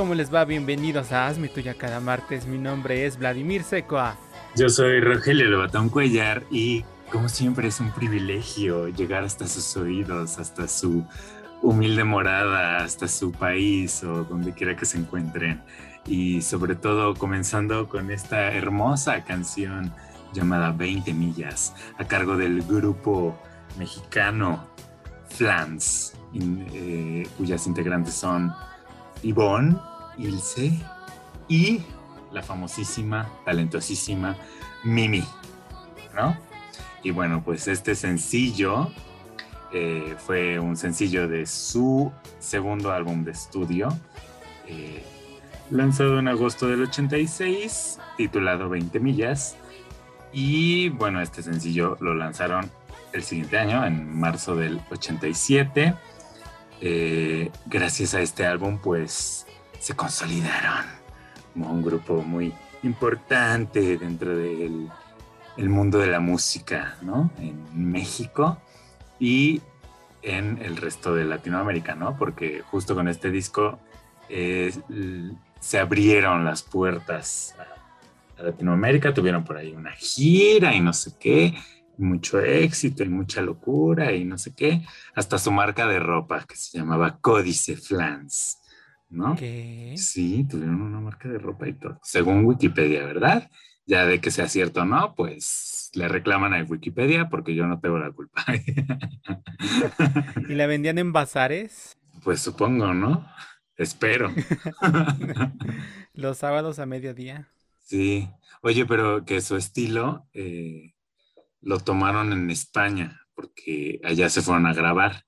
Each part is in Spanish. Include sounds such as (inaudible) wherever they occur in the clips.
¿Cómo les va? Bienvenidos a Hazme Tuya cada martes. Mi nombre es Vladimir Secoa. Yo soy Rogelio Levatón Cuellar y como siempre es un privilegio llegar hasta sus oídos, hasta su humilde morada, hasta su país o donde quiera que se encuentren. Y sobre todo comenzando con esta hermosa canción llamada 20 millas a cargo del grupo mexicano Flans, eh, cuyas integrantes son Yvonne, Ilse y la famosísima, talentosísima Mimi, ¿no? Y bueno, pues este sencillo eh, fue un sencillo de su segundo álbum de estudio, eh, lanzado en agosto del 86, titulado 20 millas. Y bueno, este sencillo lo lanzaron el siguiente año, en marzo del 87. Eh, gracias a este álbum, pues se consolidaron como un grupo muy importante dentro del el mundo de la música, ¿no? En México y en el resto de Latinoamérica, ¿no? Porque justo con este disco eh, se abrieron las puertas a, Latinoamérica, tuvieron por ahí una gira y no sé qué, mucho éxito y mucha locura y no sé qué, hasta su marca de ropa que se llamaba Códice Flans, ¿no? ¿Qué? Sí, tuvieron una marca de ropa y todo, según Wikipedia, ¿verdad? Ya de que sea cierto o no, pues le reclaman a Wikipedia porque yo no tengo la culpa. ¿Y la vendían en bazares? Pues supongo, ¿no? Espero. (laughs) Los sábados a mediodía. Sí. Oye, pero que su estilo eh, lo tomaron en España porque allá se fueron a grabar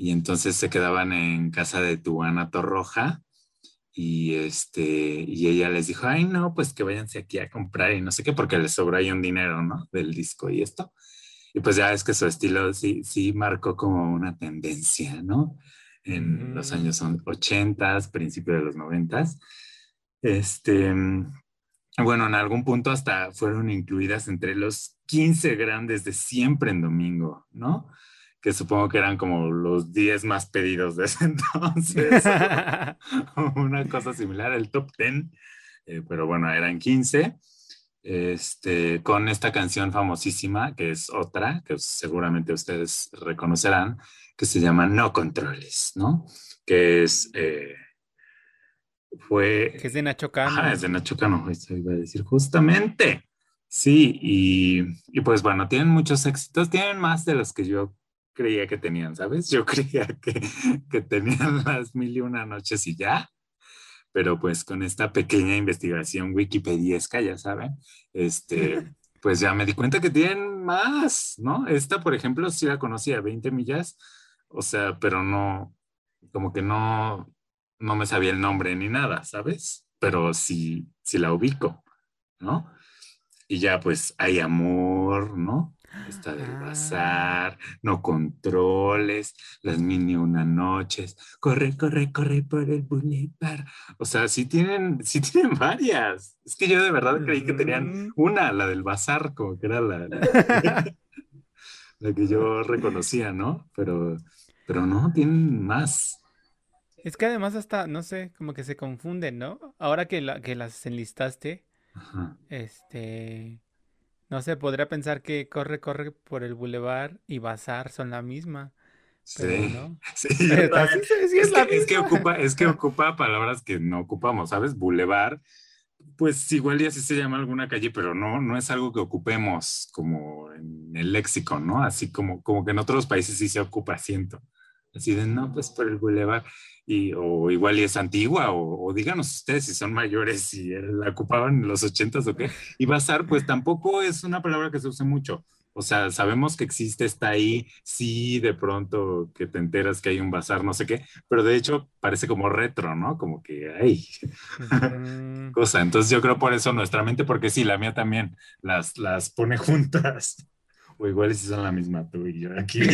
y entonces se quedaban en casa de Tuana Torroja y este y ella les dijo, ay no, pues que váyanse aquí a comprar y no sé qué, porque les sobró ahí un dinero, ¿no? Del disco y esto. Y pues ya es que su estilo sí, sí marcó como una tendencia, ¿no? En los años 80, principios de los 90. Este, bueno, en algún punto hasta fueron incluidas entre los 15 grandes de siempre en domingo, ¿no? Que supongo que eran como los 10 más pedidos de ese (laughs) entonces. (laughs) Una cosa similar, el top 10, eh, pero bueno, eran 15. Este, con esta canción famosísima, que es otra, que seguramente ustedes reconocerán, que se llama No Controles, ¿no? Que es... Eh, fue... Que es de Nacho Cano. Ah, es de Nacho Cano, eso iba a decir justamente. Sí, y, y, pues bueno, tienen muchos éxitos, tienen más de los que yo creía que tenían, ¿sabes? Yo (laughs) creía que, que tenían (laughs) las mil y una noches y ya, pero pues con esta pequeña investigación wikipediesca, ya saben, este, (laughs) pues ya me di cuenta que tienen más, ¿no? Esta, por ejemplo, sí la conocía, 20 millas, o sea, pero no, como que no, no me sabía el nombre ni nada, ¿sabes? Pero sí, sí la ubico, ¿no? Y ya pues hay amor, ¿no? Está del ah. bazar, no controles, las mini una noches, corre, corre, corre por el boulevard. O sea, sí tienen, sí tienen varias. Es que yo de verdad creí que tenían una, la del bazar, como que era la, (laughs) la, que yo reconocía, ¿no? Pero, pero no, tienen más. Es que además hasta, no sé, como que se confunden, ¿no? Ahora que, la, que las enlistaste, este no sé, podría pensar que corre, corre por el bulevar y bazar son la misma. Sí, (laughs) sí, (laughs) es, que, ocupa, es que (laughs) ocupa palabras que no ocupamos, ¿sabes? Boulevard, pues igual y así se llama alguna calle, pero no, no es algo que ocupemos como en el léxico, ¿no? Así como, como que en otros países sí se ocupa, siento. Así de, no, pues por el bulevar y, o igual y es antigua, o, díganos ustedes si son mayores, y la ocupaban en los ochentas o qué. Y bazar, pues tampoco es una palabra que se use mucho. O sea, sabemos que existe, está ahí, sí, de pronto que te enteras que hay un bazar, no sé qué, pero de hecho parece como retro, ¿no? Como que hay (laughs) cosa. Entonces yo creo por eso nuestra mente, porque sí, la mía también las, las pone juntas. O igual si son la misma tú y yo aquí. (laughs)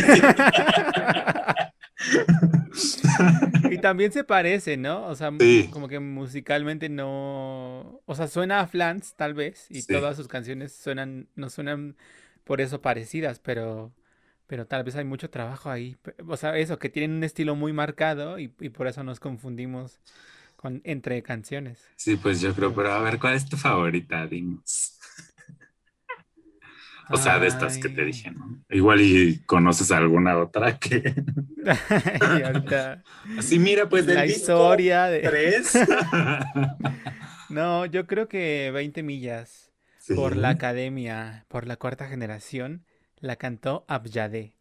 y también se parece, ¿no? O sea, como que musicalmente no. O sea, suena a Flans, tal vez, y todas sus canciones suenan, no suenan por eso parecidas, pero, pero tal vez hay mucho trabajo ahí. O sea, eso, que tienen un estilo muy marcado y, por eso nos confundimos con, entre canciones. Sí, pues yo creo, pero a ver, ¿cuál es tu favorita? Dinos. O sea, de estas que te dije, ¿no? Igual y conoces alguna otra que. (laughs) ahorita... Así, mira, pues La historia de. ¿Tres? (laughs) no, yo creo que 20 millas por la academia, por la cuarta generación, la cantó Abjade.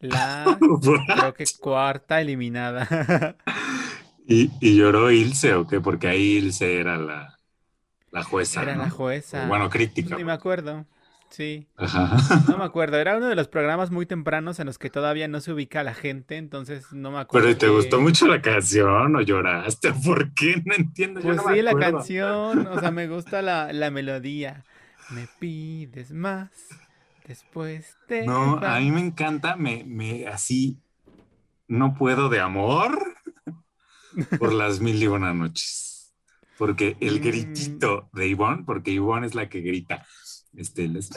La (laughs) creo que cuarta eliminada. ¿Y, ¿Y, lloró Ilse o qué? Porque ahí Ilse era la, la jueza. Era la jueza. bueno, crítica. Ni me acuerdo. Sí. No me (laughs) acuerdo. Era uno de los programas muy tempranos en los que todavía no se ubica la gente, entonces no me acuerdo. Pero ¿te gustó mucho la canción o lloraste? (laughs) ¿Por qué? No entiendo. Pues sí, la canción, o sea, me (laughs) gusta la, melodía. Me pides más, después te. No, a mí me encanta, me, me así. No puedo de amor por las mil y una noches. Porque el mm. gritito de Ivonne, porque Ivonne es la que grita este, las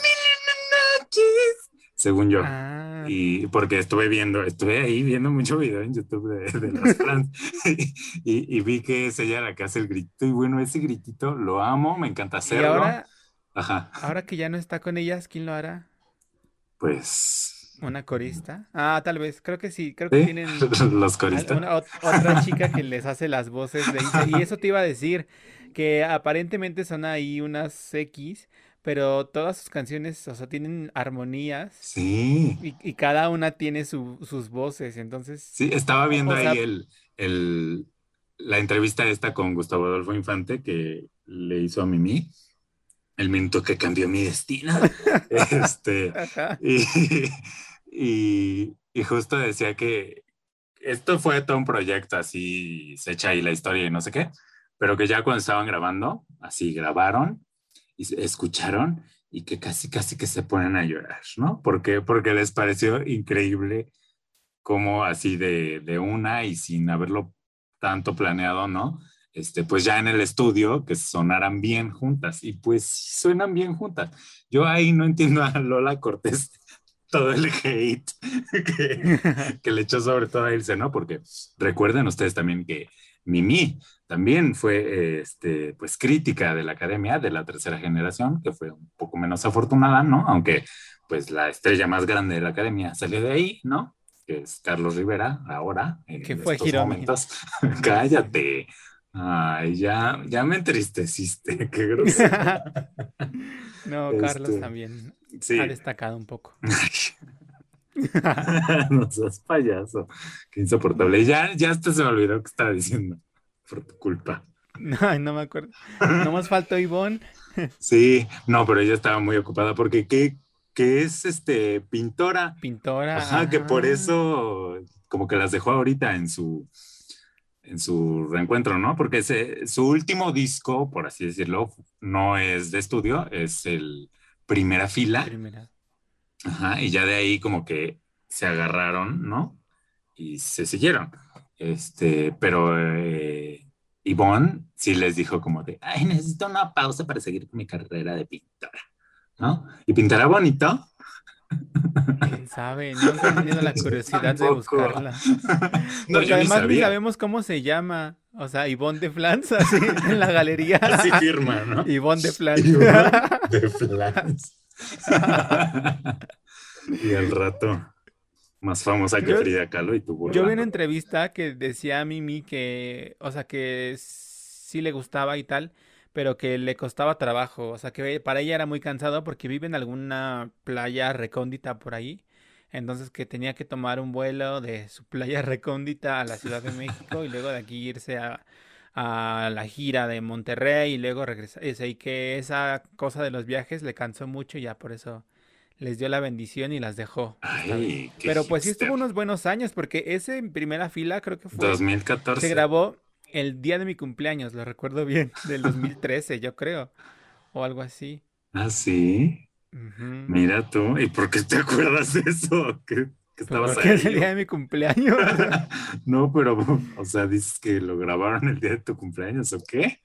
según yo. Ah. Y porque estuve viendo, estuve ahí viendo mucho video en YouTube de, de las (laughs) trans (laughs) y, vi que es ella la que hace el grito y bueno, ese gritito lo amo, me encanta hacerlo. ¿Y ahora, Ajá. ahora que ya no está con ellas, ¿quién lo hará? Pues... ¿Una corista? Ah, tal vez, creo que sí, creo que tienen... (laughs) Los coristas. otra chica que les hace las voces de Y eso te iba a decir, que aparentemente son ahí unas X, pero todas sus canciones, o sea, tienen armonías. Sí. Y, cada una tiene sus voces, entonces. Sí, estaba viendo ahí el, el, la entrevista esta con Gustavo Adolfo Infante que le hizo a Mimi. El minuto que cambió mi destino. (laughs) este, (laughs) y, y, justo decía que esto fue todo un proyecto así, se echa ahí la historia y no sé qué, pero que ya cuando estaban grabando, así grabaron escucharon y que casi, casi que se ponen a llorar, ¿no? Porque, porque les pareció increíble como así de, de una y sin haberlo tanto planeado, ¿no? Este, pues ya en el estudio que sonaran bien juntas y pues suenan bien juntas. Yo ahí no entiendo a Lola Cortés (laughs) todo el hate (laughs) que, que le echó sobre todo a Ilse, ¿no? Porque recuerden ustedes también que Mimi también fue este, pues, crítica de la academia de la tercera generación, que fue un poco menos afortunada, ¿no? Aunque pues la estrella más grande de la academia salió de ahí, ¿no? Que es Carlos Rivera, ahora. En que fue estos momentos. (laughs) Cállate. Ay, ya, ya me entristeciste, (laughs) qué grosero. (laughs) no, Carlos este, también ha destacado un poco. no seas payaso, qué insoportable. Ya, ya hasta se me olvidó que estaba diciendo por tu culpa. (laughs) No, no me acuerdo. No más faltó Ivonne. (laughs) Sí, no, pero ella estaba muy ocupada porque ¿qué, es este pintora? Pintora. Ajá, que por eso como que las dejó ahorita en su en su reencuentro, ¿no? Porque ese, su último disco, por así decirlo, no es de estudio, es el Primera Fila. Primera. Ajá, y ya de ahí como que se agarraron, ¿no? Y se siguieron. Este, pero eh, Yvonne sí les dijo como de, ay, necesito una pausa para seguir con mi carrera de pintora, ¿no? ¿Y pintará bonito? ¿Quién sabe? Nunca he tenido la (laughs) curiosidad de buscarla. (laughs) Porque además ni sabemos cómo se llama. O sea, Ivonne de Flans, así en la galería. (laughs) Así firma, ¿no? Ivonne de Flans. de Flans. y al rato más famosa que Frida Kahlo y tu Yo vi una entrevista que decía a Mimi que, o sea, que sí le gustaba y tal, pero que le costaba trabajo, o sea, que para ella era muy cansado porque vive en alguna playa recóndita por ahí, entonces que tenía que tomar un vuelo de su playa (laughs) recóndita a la Ciudad de México y luego de aquí irse a, a la gira de Monterrey y luego regresar, y que esa cosa de los viajes le cansó mucho y ya por eso les dio la bendición y las dejó. Pero pues sí estuvo unos buenos años, porque ese en primera fila creo que fue... 2014. Se grabó el día de mi cumpleaños, lo recuerdo bien, (laughs) del 2013, yo creo, o algo así. Ah, sí. Mira tú, ¿y por qué te (laughs) acuerdas de eso? ¿Qué, estabas Porque es el día de mi cumpleaños. (laughs) no, pero, o sea, dices que lo grabaron el día de tu cumpleaños, ¿o qué?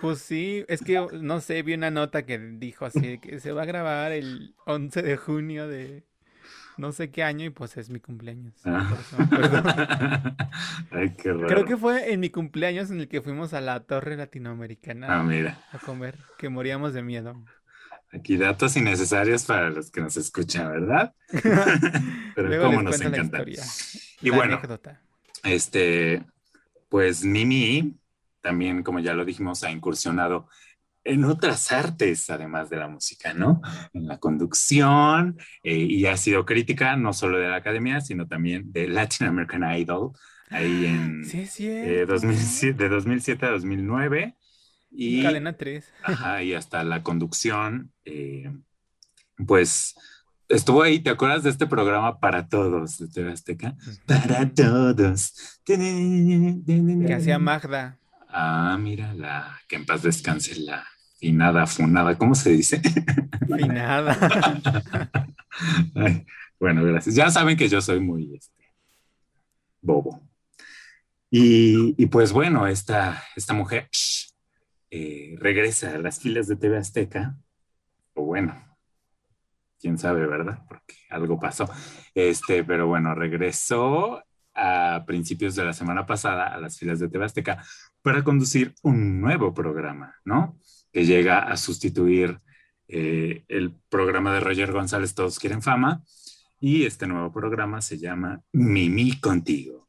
Pues sí, es que no sé, vi una nota que dijo así que se va a grabar el 11 de junio de no sé qué año y pues es mi cumpleaños. Ah. (laughs) Ay, qué raro. Creo que fue en mi cumpleaños en el que fuimos a la Torre Latinoamericana ah, mira. a comer, que moríamos de miedo. Aquí datos innecesarios para los que nos escuchan, ¿verdad? (laughs) Pero cómo nos encanta. y bueno, este, pues Mimi también, como ya lo dijimos, ha incursionado en otras artes, además de la música, ¿no? En la conducción, eh, y ha sido crítica no solo de la academia, sino también de Latin American Idol, ahí en sí, sí, eh, 2007, de 2007 a 2009. Y, Cadena 3. Ajá, y hasta la conducción, eh, pues estuvo ahí, ¿te acuerdas de este programa Para Todos de TV Azteca? Para Todos. Que hacía Magda. Ah, mira, la que en paz descanse la finada, funada, ¿cómo se dice? Finada. (laughs) bueno, gracias. Ya saben que yo soy muy este, bobo. Y, pues bueno, esta, esta mujer eh, regresa a las filas de TV Azteca, o bueno, quién sabe, ¿verdad? Porque algo pasó. Este, pero bueno, regresó a principios de la semana pasada a las filas de TV Azteca para conducir un nuevo programa, ¿no? Que llega a sustituir eh, el programa de Roger González, Todos Quieren Fama, y este nuevo programa se llama Mimi Contigo,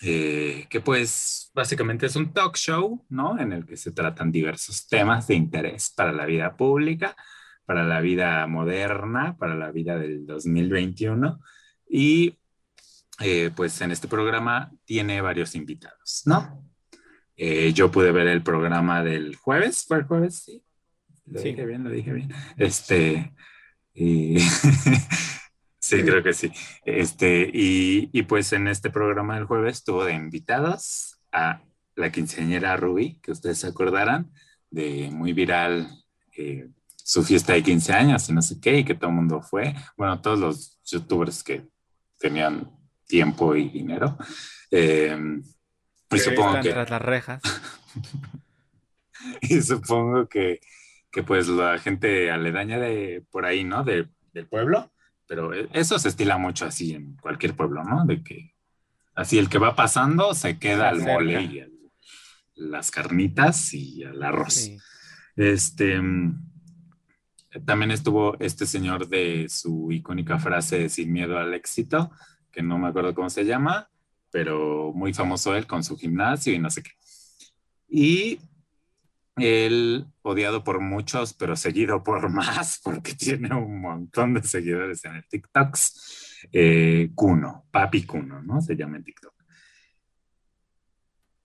eh, que pues básicamente es un talk show, ¿no? En el que se tratan diversos temas de interés para la vida pública, para la vida moderna, para la vida del 2021, y eh, pues en este programa tiene varios invitados, ¿no? Eh, yo pude ver el programa del jueves, ¿fue el jueves? Sí. Lo dije bien, lo dije bien. Este, y (laughs) sí, creo que sí. Este, y, y, pues en este programa del jueves tuvo de invitados a la quinceañera Ruby, que ustedes se acordarán, de muy viral eh, su fiesta de 15 años y no sé qué, y que todo el mundo fue. Bueno, todos los youtubers que tenían tiempo y dinero. Eh, y supongo que... Tras las rejas. (laughs) y supongo que, que, pues la gente aledaña de por ahí, ¿no? De, del pueblo, pero e, eso se estila mucho así en cualquier pueblo, ¿no? De que así el que va pasando se queda al mole y las carnitas y al arroz. Este también estuvo este señor de su icónica frase sin miedo al éxito, que no me acuerdo cómo se llama, pero muy famoso él con su gimnasio y no sé qué. Y él, odiado por muchos, pero seguido por (laughs) más, porque tiene un montón de seguidores en el TikTok, eh, Papi Kuno, ¿no? Se llama en TikTok.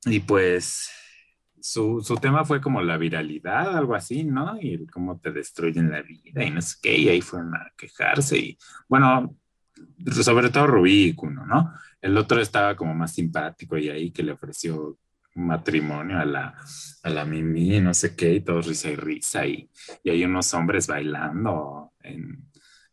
Y pues su, su, tema fue como la viralidad, algo así, ¿no? Y cómo te destruyen la vida y no sé qué, y ahí fueron a quejarse y, bueno, sobre todo Rubí y Kuno, ¿no? El otro estaba como más simpático y ahí que le ofreció matrimonio a la, a la Mimi, no sé qué, y todos risa y risa, y, y hay unos hombres bailando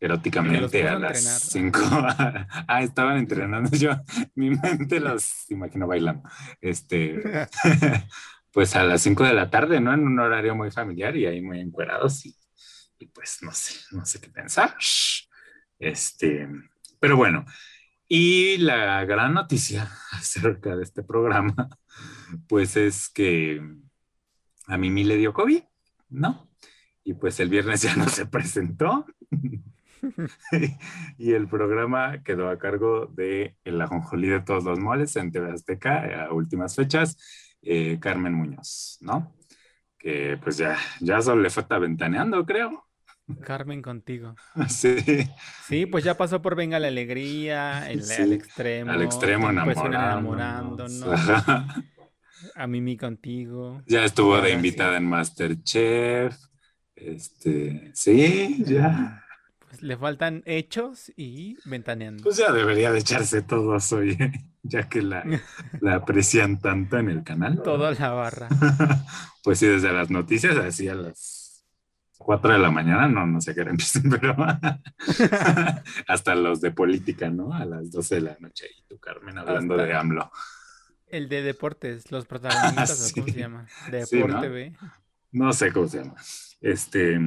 eróticamente a las 5. (laughs) ah, estaban entrenando (laughs) yo, mi mente los imagino bailando. Este, (laughs) pues a las 5 de la tarde, ¿no? En un horario muy familiar y ahí muy encuerados y, y pues no sé, no sé qué pensar. Este, pero bueno, y la gran noticia (laughs) acerca de este programa, pues es que a Mimi le dio COVID, ¿no? Y pues el viernes ya no se presentó. (laughs) y el programa quedó a cargo de El Ajonjolí de todos los moles en TV Azteca a últimas fechas, eh, Carmen Muñoz, ¿no? Que pues ya, ya solo le falta ventaneando, creo. Carmen contigo. (laughs) Sí. Sí, pues ya pasó por Venga la Alegría, el, al extremo. Al extremo enamorándonos. (laughs) A Mimi contigo. Ya estuvo de invitada en Masterchef. Este, sí, ya. Pues le faltan hechos y ventaneando. Pues ya debería de echarse todos (laughs) hoy, ya que la, la aprecian tanto en el canal. Toda la barra. pues sí, desde las noticias así a las 4 de la mañana, no, no sé qué hora (laughs) pero (laughs) hasta los de política, ¿no? A las 12 de la noche y tú, Carmen, hablando de AMLO. El de deportes, los (laughs) protagonistas, ¿cómo se llama? Deporte ¿no? No sé cómo se llama. Este,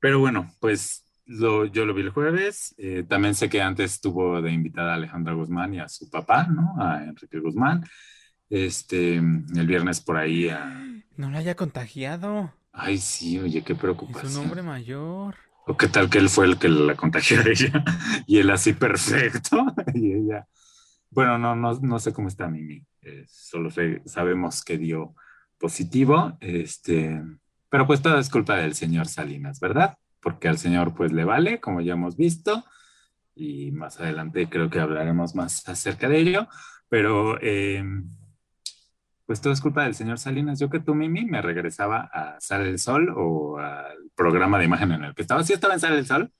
pero bueno, pues lo, yo lo vi el jueves. Eh, también sé que antes estuvo de invitada a Alejandra Guzmán y a su papá, ¿no? A Enrique Guzmán. Este, el viernes por ahí a... (gasps) No la haya contagiado. Ay, sí, oye, qué preocupación. Es un hombre mayor. O qué tal que él fue el que la contagió a ella (laughs) y él así perfecto (laughs) y ella... Bueno, no, no, no sé cómo está Mimi. Eh, solo sabemos que dio positivo. Este, pero pues todo es culpa del señor Salinas, ¿verdad? Porque al señor pues le vale, como ya hemos visto. Y más adelante creo que hablaremos más acerca de ello. Pero... Eh, pues todo es culpa del señor Salinas. Yo que tú, Mimi, me regresaba a Sale el Sol o al programa de imagen en el que estaba. ¿Sí estaba en Sale el Sol?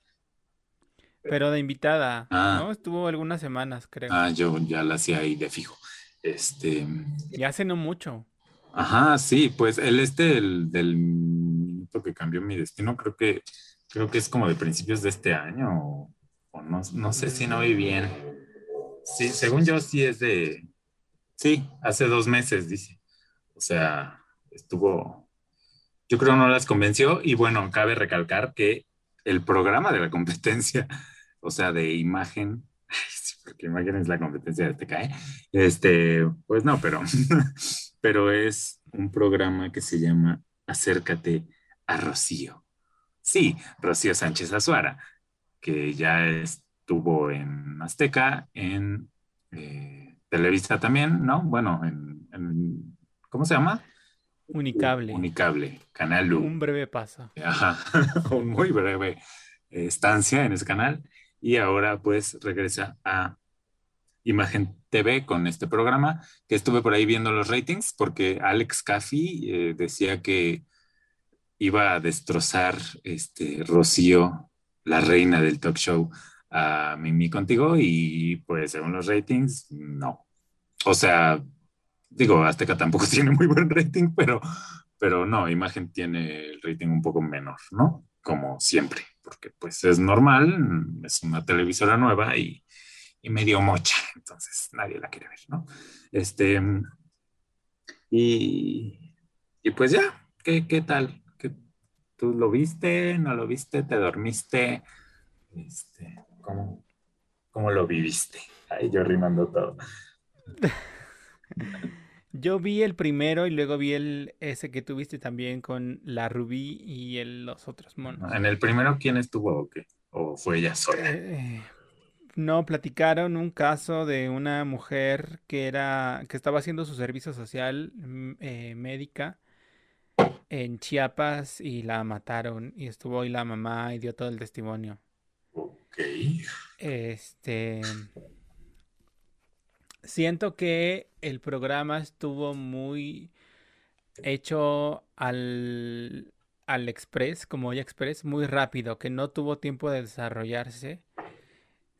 Pero de invitada, ah. ¿no? Estuvo algunas semanas, creo. Ah, yo ya la hacía ahí de fijo. Este. Y hace no mucho. Ajá, sí, pues el este, el del minuto que cambió mi destino, creo que, creo que es como de principios de este año, o, o no, no sé si no vi bien. Sí, según yo sí es de, Sí, hace dos meses, dice. O sea, estuvo, yo creo no las convenció y bueno, cabe recalcar que el programa de la competencia, o sea, de imagen, (laughs) porque imagen es la competencia de TKE, este, pues no, pero, (laughs) pero es un programa que se llama Acércate a Rocío. Sí, Rocío Sánchez Azuara, que ya estuvo en Azteca, en... Eh, Televisa también, ¿no? Bueno, en, ¿cómo se llama? Unicable. Unicable, Canal U. Un breve paso. Ajá, (laughs) un muy breve estancia en ese canal. Y ahora pues regresa a Imagen TV con este programa, que estuve por ahí viendo los ratings, porque Alex Caffi eh, decía que iba a destrozar este Rocío, la reina del talk show, a Mimi contigo y pues según los ratings, no. O sea, digo, Azteca tampoco (laughs) tiene muy buen rating, pero, pero no, Imagen tiene el rating un poco menor, ¿no? Como siempre, porque pues es normal, es una televisora nueva y, y medio mocha, (laughs) entonces nadie la quiere ver, ¿no? Este, y, y pues ya, ¿qué, qué tal? ¿Qué, ¿Tú lo viste? ¿No lo viste? ¿Te dormiste? Este, ¿Cómo, cómo lo viviste? Ahí yo rimando todo. (laughs) Yo vi el primero y luego vi el ese que tuviste también con la Rubí y el, los otros monos. En el primero, ¿quién estuvo o qué? ¿O fue ella sola? Eh, no, platicaron un caso de una mujer que era, que estaba haciendo su servicio social mm, eh, médica en Chiapas y la mataron y estuvo ahí la mamá y dio todo el testimonio. Ok. Este. Siento que el programa estuvo muy hecho al, al express, como ya express, muy rápido, que no tuvo tiempo de desarrollarse.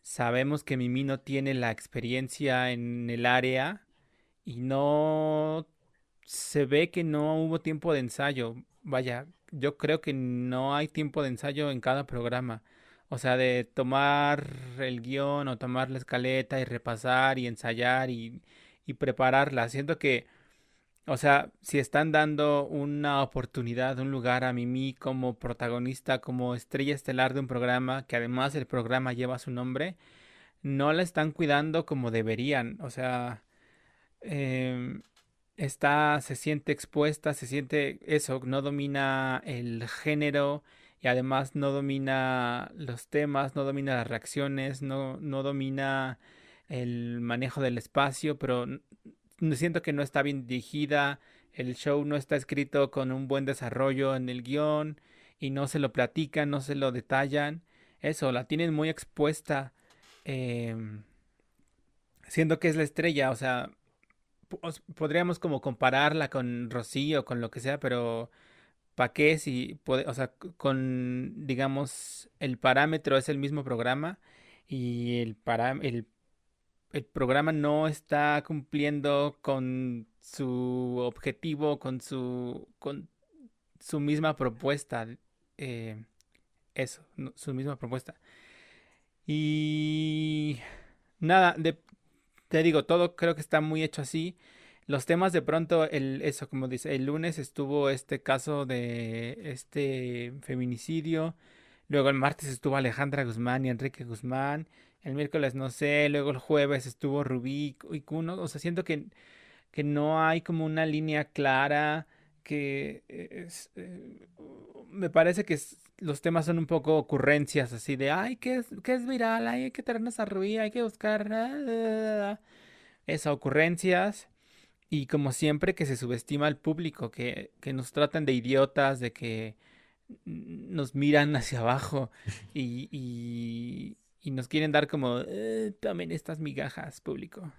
Sabemos que Mimi no tiene la experiencia en el área y no se ve que no hubo tiempo de ensayo. Vaya, yo creo que no hay tiempo de ensayo en cada programa. O sea, de tomar el guion o tomar la escaleta y repasar y ensayar y, y prepararla. Siento que, o sea, si están dando una oportunidad, un lugar a Mimi como protagonista, como estrella estelar de un programa, que además el programa lleva su nombre, no la están cuidando como deberían. O sea, em, está, se siente expuesta, se siente eso, no domina el género y además no domina los temas, no domina las reacciones, no, no domina el manejo del espacio, pero siento que no está bien dirigida, el show no está escrito con un buen desarrollo en el guion y no se lo platican, no se lo detallan. Eso, la tienen muy expuesta, em, siendo que es la estrella, o sea, podríamos como compararla con Rocío, con lo que sea, pero ¿Para qué si, puede, o sea, con, digamos, el parámetro es el mismo programa y el, para, el, el programa no está cumpliendo con su objetivo, con su, con su misma propuesta, eh, eso, su misma propuesta. Y nada, te digo, todo creo que está muy hecho así. Los temas de pronto, el, eso como dice, el lunes estuvo este caso de este feminicidio, Luego el martes estuvo Alejandra Guzmán y Enrique Guzmán. El miércoles no sé. Luego el jueves estuvo Rubí y Cuno. O sea, siento que, que no hay como una línea clara. Que es, eh, me parece que los temas son un poco ocurrencias así de, ay, ¿qué es, qué es viral? hay que traernos a Rubí, hay que buscar... Ah, esas ocurrencias. Y como siempre que se subestima al público, que, que nos tratan de idiotas, de que nos miran hacia abajo (laughs) y, y, nos quieren dar como, eh, también estas migajas, público.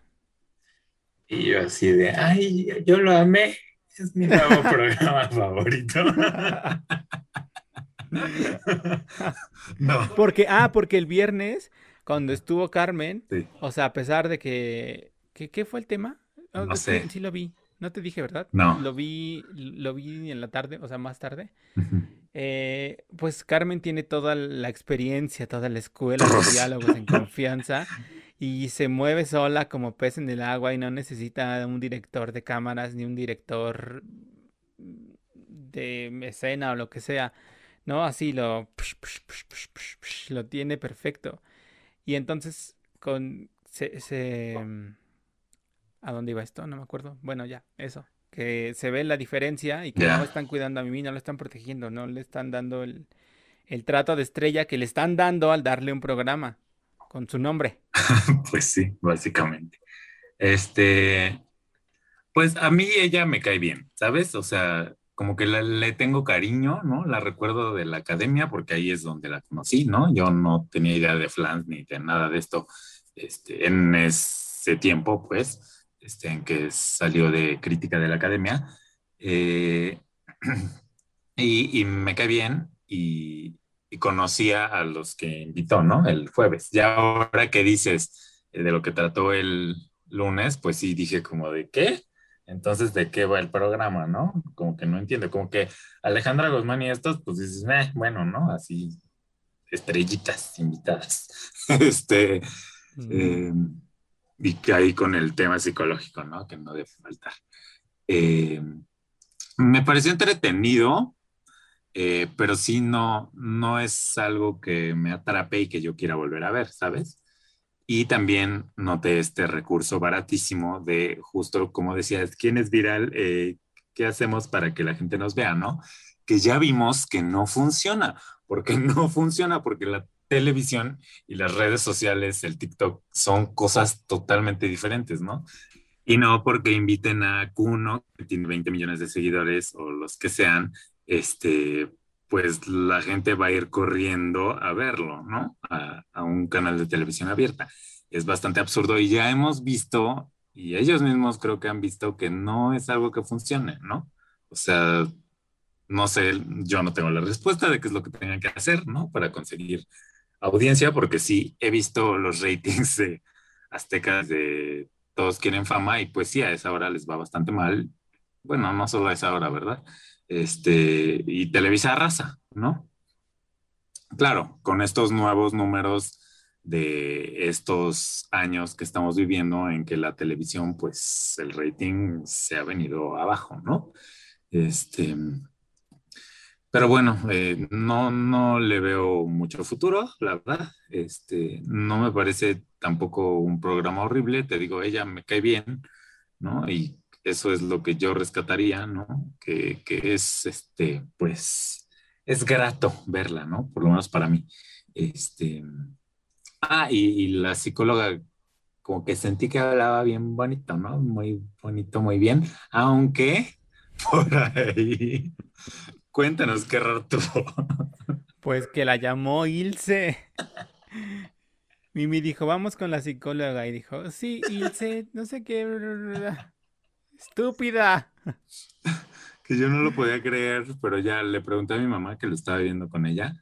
Y yo así de, ay, yo lo amé, es mi nuevo (laughs) programa favorito. (laughs) no. Porque, ah, porque el viernes, cuando estuvo Carmen, o sea, a pesar de que, ¿qué fue el tema? Oh, no sé. Sí, lo vi. No te dije, ¿verdad? No. Lo vi, lo vi en la tarde, o sea, más tarde. Eh, pues Carmen tiene toda la experiencia, toda la escuela de (laughs) diálogos en confianza y se mueve sola como pez en el agua y no necesita un director de cámaras ni un director de escena o lo que sea. No, así lo, lo tiene perfecto. Y entonces con se, se ¿A dónde iba esto? No me acuerdo. Bueno, ya, eso. Que se ve la diferencia y que no están cuidando a Mimi, no lo están protegiendo, no le están dando el, trato de estrella que le están dando al darle un programa con su nombre. (laughs) pues sí, básicamente. Este, pues a mí ella me cae bien, ¿sabes? O sea, como que le tengo cariño, ¿no? La recuerdo de la academia porque ahí es donde la conocí, ¿no? Yo no tenía idea de Flans ni de nada de esto este, en ese tiempo, pues. Este, en que salió de crítica de la academia. Eh, (clears throat) y, me cae bien y, conocía a los que invitó, ¿no? El jueves. Ya ahora que dices eh, de lo que trató el lunes, pues sí dije como de qué. Entonces, ¿de qué va el programa, no? Como que no entiendo, como que Alejandra Guzmán y estos, pues dices, eh, bueno, ¿no? Así, estrellitas invitadas. (laughs) este, y que ahí con el tema psicológico, ¿no? Que no debe faltar. Eh, me pareció entretenido, eh, pero sí no, no es algo que me atrape y que yo quiera volver a ver, ¿sabes? Y también noté este recurso baratísimo de justo como decías, ¿quién es viral? Eh, ¿Qué hacemos para que la gente nos vea, no? Que ya vimos que no funciona. porque (laughs) no funciona? Porque la televisión y las redes sociales, el TikTok, son cosas totalmente diferentes, ¿no? Y no porque inviten a Kuno, que tiene 20 millones de seguidores o los que sean, este, pues la gente va a ir corriendo a verlo, ¿no? A, a un canal de televisión abierta. Es bastante absurdo y ya hemos visto, y ellos mismos creo que han visto que no es algo que funcione, ¿no? O sea, no sé, yo no tengo la respuesta de qué es lo que tengan que hacer, ¿no? Para conseguir audiencia, porque sí he visto los ratings de aztecas de Todos quieren fama y pues sí, a esa hora les va bastante mal. Bueno, no solo a esa hora, ¿verdad? Este, y Televisa arrasa, ¿no? Claro, con estos nuevos números de estos años que estamos viviendo en que la televisión, pues el rating se ha venido abajo, ¿no? Este, pero bueno, eh, no, no le veo mucho futuro, la verdad. Este, no me parece tampoco un programa horrible, te digo, ella me cae bien, ¿no? Y eso es lo que yo rescataría, ¿no? Que, que es, este, pues, es grato verla, ¿no? Por lo menos para mí. Este, ah, y, y la psicóloga como que sentí que hablaba bien bonito, ¿no? Muy bonito, muy bien, aunque (laughs) por ahí Cuéntanos qué raro tuvo. (laughs) Pues que la llamó Ilse. Mimi dijo, vamos con la psicóloga. Y dijo, sí, Ilse, no sé qué. Estúpida. (laughs) Que yo no lo podía creer, pero ya le pregunté a mi mamá que lo estaba viendo con ella.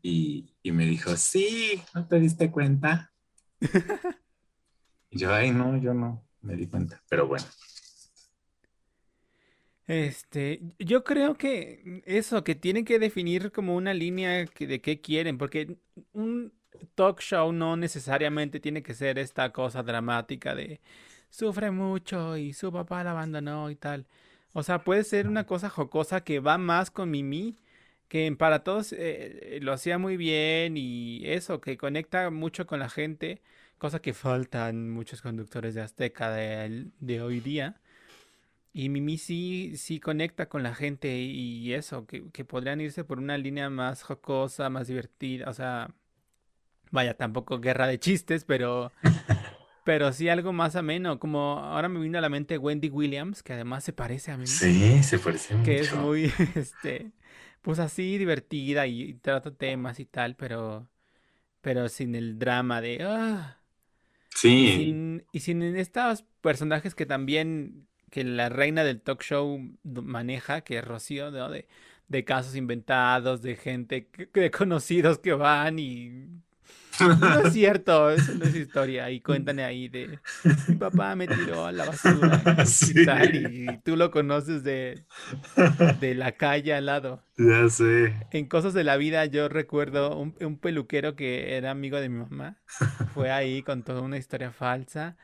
Y, y me dijo, sí, ¿no te diste cuenta? (laughs) y yo, ay, no, yo no me di cuenta. Pero bueno. Este, yo creo que eso, que tienen que definir como una línea de qué quieren, porque un talk show no necesariamente tiene que ser esta cosa dramática de sufre mucho y su papá la abandonó y tal. O sea, puede ser una cosa jocosa que va más con Mimi que para todos eh, lo hacía muy bien y eso, que conecta mucho con la gente, cosa que faltan muchos conductores de Azteca de hoy día. Y Mimi sí, sí conecta con la gente y eso, que, que podrían irse por una línea más jocosa, más divertida, o sea, vaya, tampoco guerra de chistes, pero, pero sí algo más ameno, como ahora me vino a la mente Wendy Williams, que además se parece a mí. Sí, se parece mucho. Que es muy, (laughs) este, pues así divertida y trata temas y tal, pero, pero sin el drama de, ah. Sí. Y sin, y sin estos personajes que también que la reina del talk show maneja, que es Rocío, ¿no? De, de casos inventados, de gente, de conocidos que van y no es cierto, eso no es historia. Y cuentan ahí de mi papá me tiró a la basura y, (laughs) tal, y tú lo conoces de, de la calle al lado. Ya sé. En cosas de la vida yo recuerdo un, un peluquero que era amigo de mi mamá. Fue ahí con toda una historia falsa.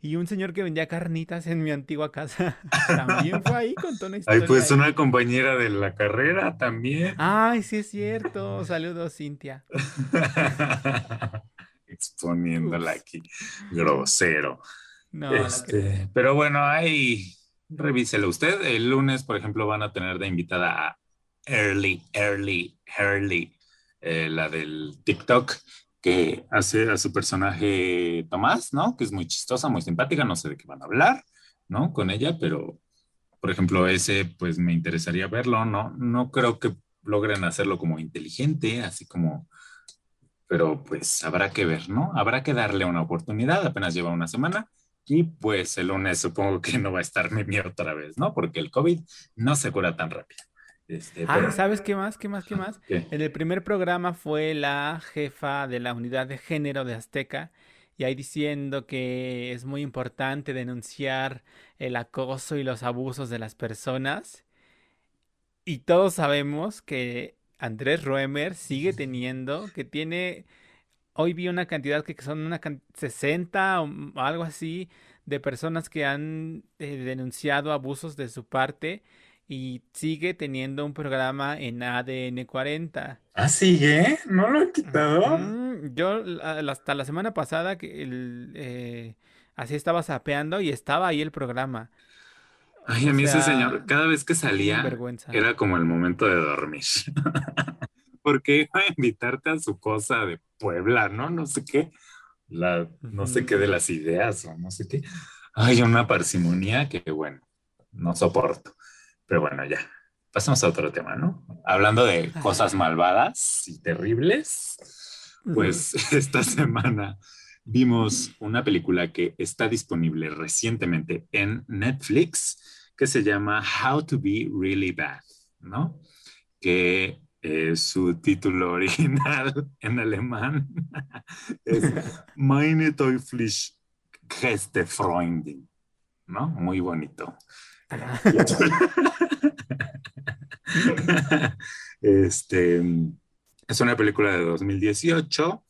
Y un señor que vendía carnitas en mi antigua casa. (laughs) También fue ahí con toda una historia. Ay, pues una compañera de la carrera también. Ay, sí es cierto. Saludos, Cintia. (laughs) (laughs) Exponiéndola aquí. Grosero. No, este, Pero bueno, ahí revíselo usted. El lunes, por ejemplo, van a tener de invitada a Early, Early, Early, eh, la del TikTok, que hace a su personaje Tomás, ¿no? Que es muy chistosa, muy simpática, no sé de qué van a hablar, ¿no? Con ella, pero, por ejemplo, ese, pues me interesaría verlo, ¿no? No creo que logren hacerlo como inteligente, así como, pero pues habrá que ver, ¿no? Habrá que darle una oportunidad, apenas lleva una semana. Y pues el lunes supongo que no va a estar (laughs) Mimi otra vez, ¿no? Porque el COVID no se cura tan rápido. Este, ah, ¿sabes qué más? ¿Qué más? ¿Qué más? En el primer programa fue la jefa de la unidad de género de Azteca y ahí diciendo que es muy importante denunciar el acoso y los abusos de las personas. Y todos sabemos que Andrés Roemer sigue teniendo, que tiene, hoy vi una cantidad que son una 60 o algo así de personas que han eh, denunciado abusos de su parte y sigue teniendo un programa en ADN 40. ¿Ah, sigue? ¿No lo he quitado? yo hasta la semana pasada que el, eh, así estaba sapeando y estaba ahí el programa. Ay, a mí ese señor, cada vez que salía, era como el momento de dormir. (laughs) Porque iba a invitarte a su cosa de Puebla, ¿no? No sé qué. La, no sé qué de las ideas o no sé qué. Ay, una parsimonía que, bueno, no soporto. Pero bueno, ya. Pasemos a otro tema, ¿no? Hablando de cosas malvadas y terribles, pues (laughs) esta semana vimos una película que está disponible recientemente en Netflix que se llama How to Be Really Bad, ¿no? Que su título (laughs) original en alemán (laughs) es Meine teuflisch Geste Freundin, ¿no? Muy bonito. este, es una película de 2018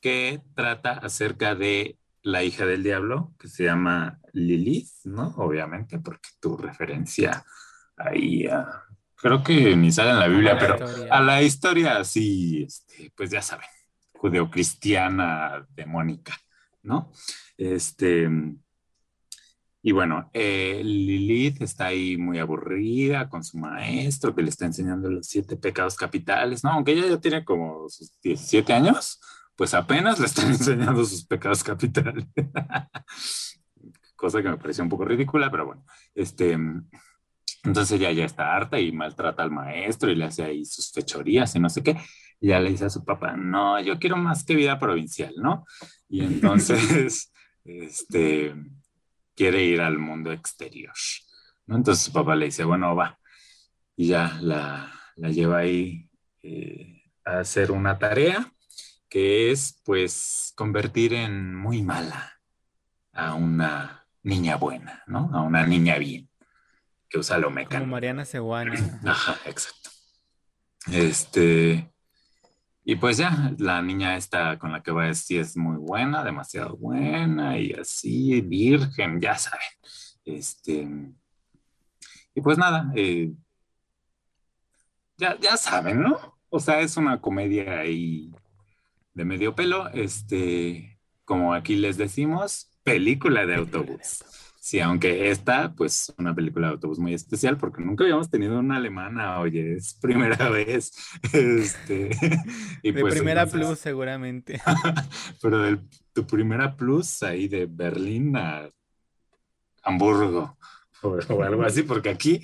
que trata acerca de la hija del diablo, que se llama Lilith, ¿no? Obviamente, porque tu referencia ahí creo que ni sale en la Biblia, pero a la historia sí, este, pues ya saben, judeocristiana demónica, ¿no? Este, y bueno, eh, Lilith está ahí muy aburrida con su maestro que le está enseñando los siete pecados capitales, ¿no? Aunque ella ya tiene como sus 17 años, pues apenas le están (laughs) enseñando sus pecados capitales. (laughs) Cosa que me pareció un poco ridícula, pero bueno, este, entonces ella ya está harta y maltrata al maestro y le hace ahí sus fechorías y no sé qué. Y ya le dice a su papá, no, yo quiero más que vida provincial, ¿no? Y entonces, (laughs) este, quiere ir al mundo exterior. ¿no? Entonces su papá le dice, bueno, va. Y ya la, lleva ahí eh, a hacer una tarea que es pues convertir en muy mala a una niña buena, ¿no? A una niña bien, que usa lo mecánico. Como Mariana Seguana. (clears throat) Ajá, exacto. Este, y pues ya, la niña esta con la que va decir es muy buena, demasiado buena y así, virgen, ya saben. Este, y pues nada, eh, ya, ya saben, ¿no? O sea, es una comedia ahí de medio pelo, este, como aquí les decimos, película de autobús. Sí, aunque esta, pues, una película de autobús muy especial, porque nunca habíamos tenido una alemana, oye, es primera (laughs) vez. Este, (laughs) y de pues, primera plus, seguramente. (laughs) pero de tu primera plus ahí de Berlín a Hamburgo o, algo así, porque aquí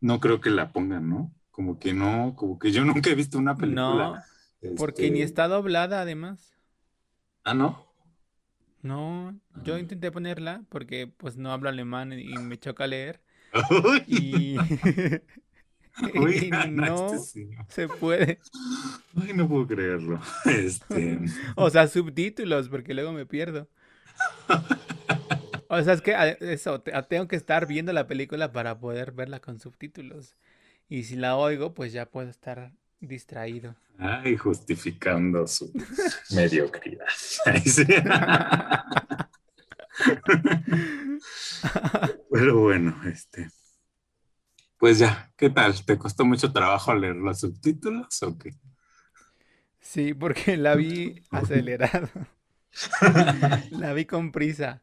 no creo que la pongan, ¿no? Como que no, como que yo nunca he visto una película. No, porque ni este está doblada además. Ah, ¿no? No, yo intenté ponerla porque pues no hablo alemán y me choca leer. (laughs) (laughs) (laughs) y... no se puede. Ay, no puedo creerlo. Este... o sea, subtítulos, porque luego me pierdo. O sea, es que eso, tengo que estar viendo la película para poder verla con subtítulos. Y si la oigo, pues ya puedo estar distraído. Ay, justificando su mediocridad. (laughs) Pero bueno, este. Pues ya, ¿qué tal? ¿Te costó mucho trabajo leer los subtítulos o qué? Sí, porque la vi (laughs) acelerado. (laughs) la vi con prisa.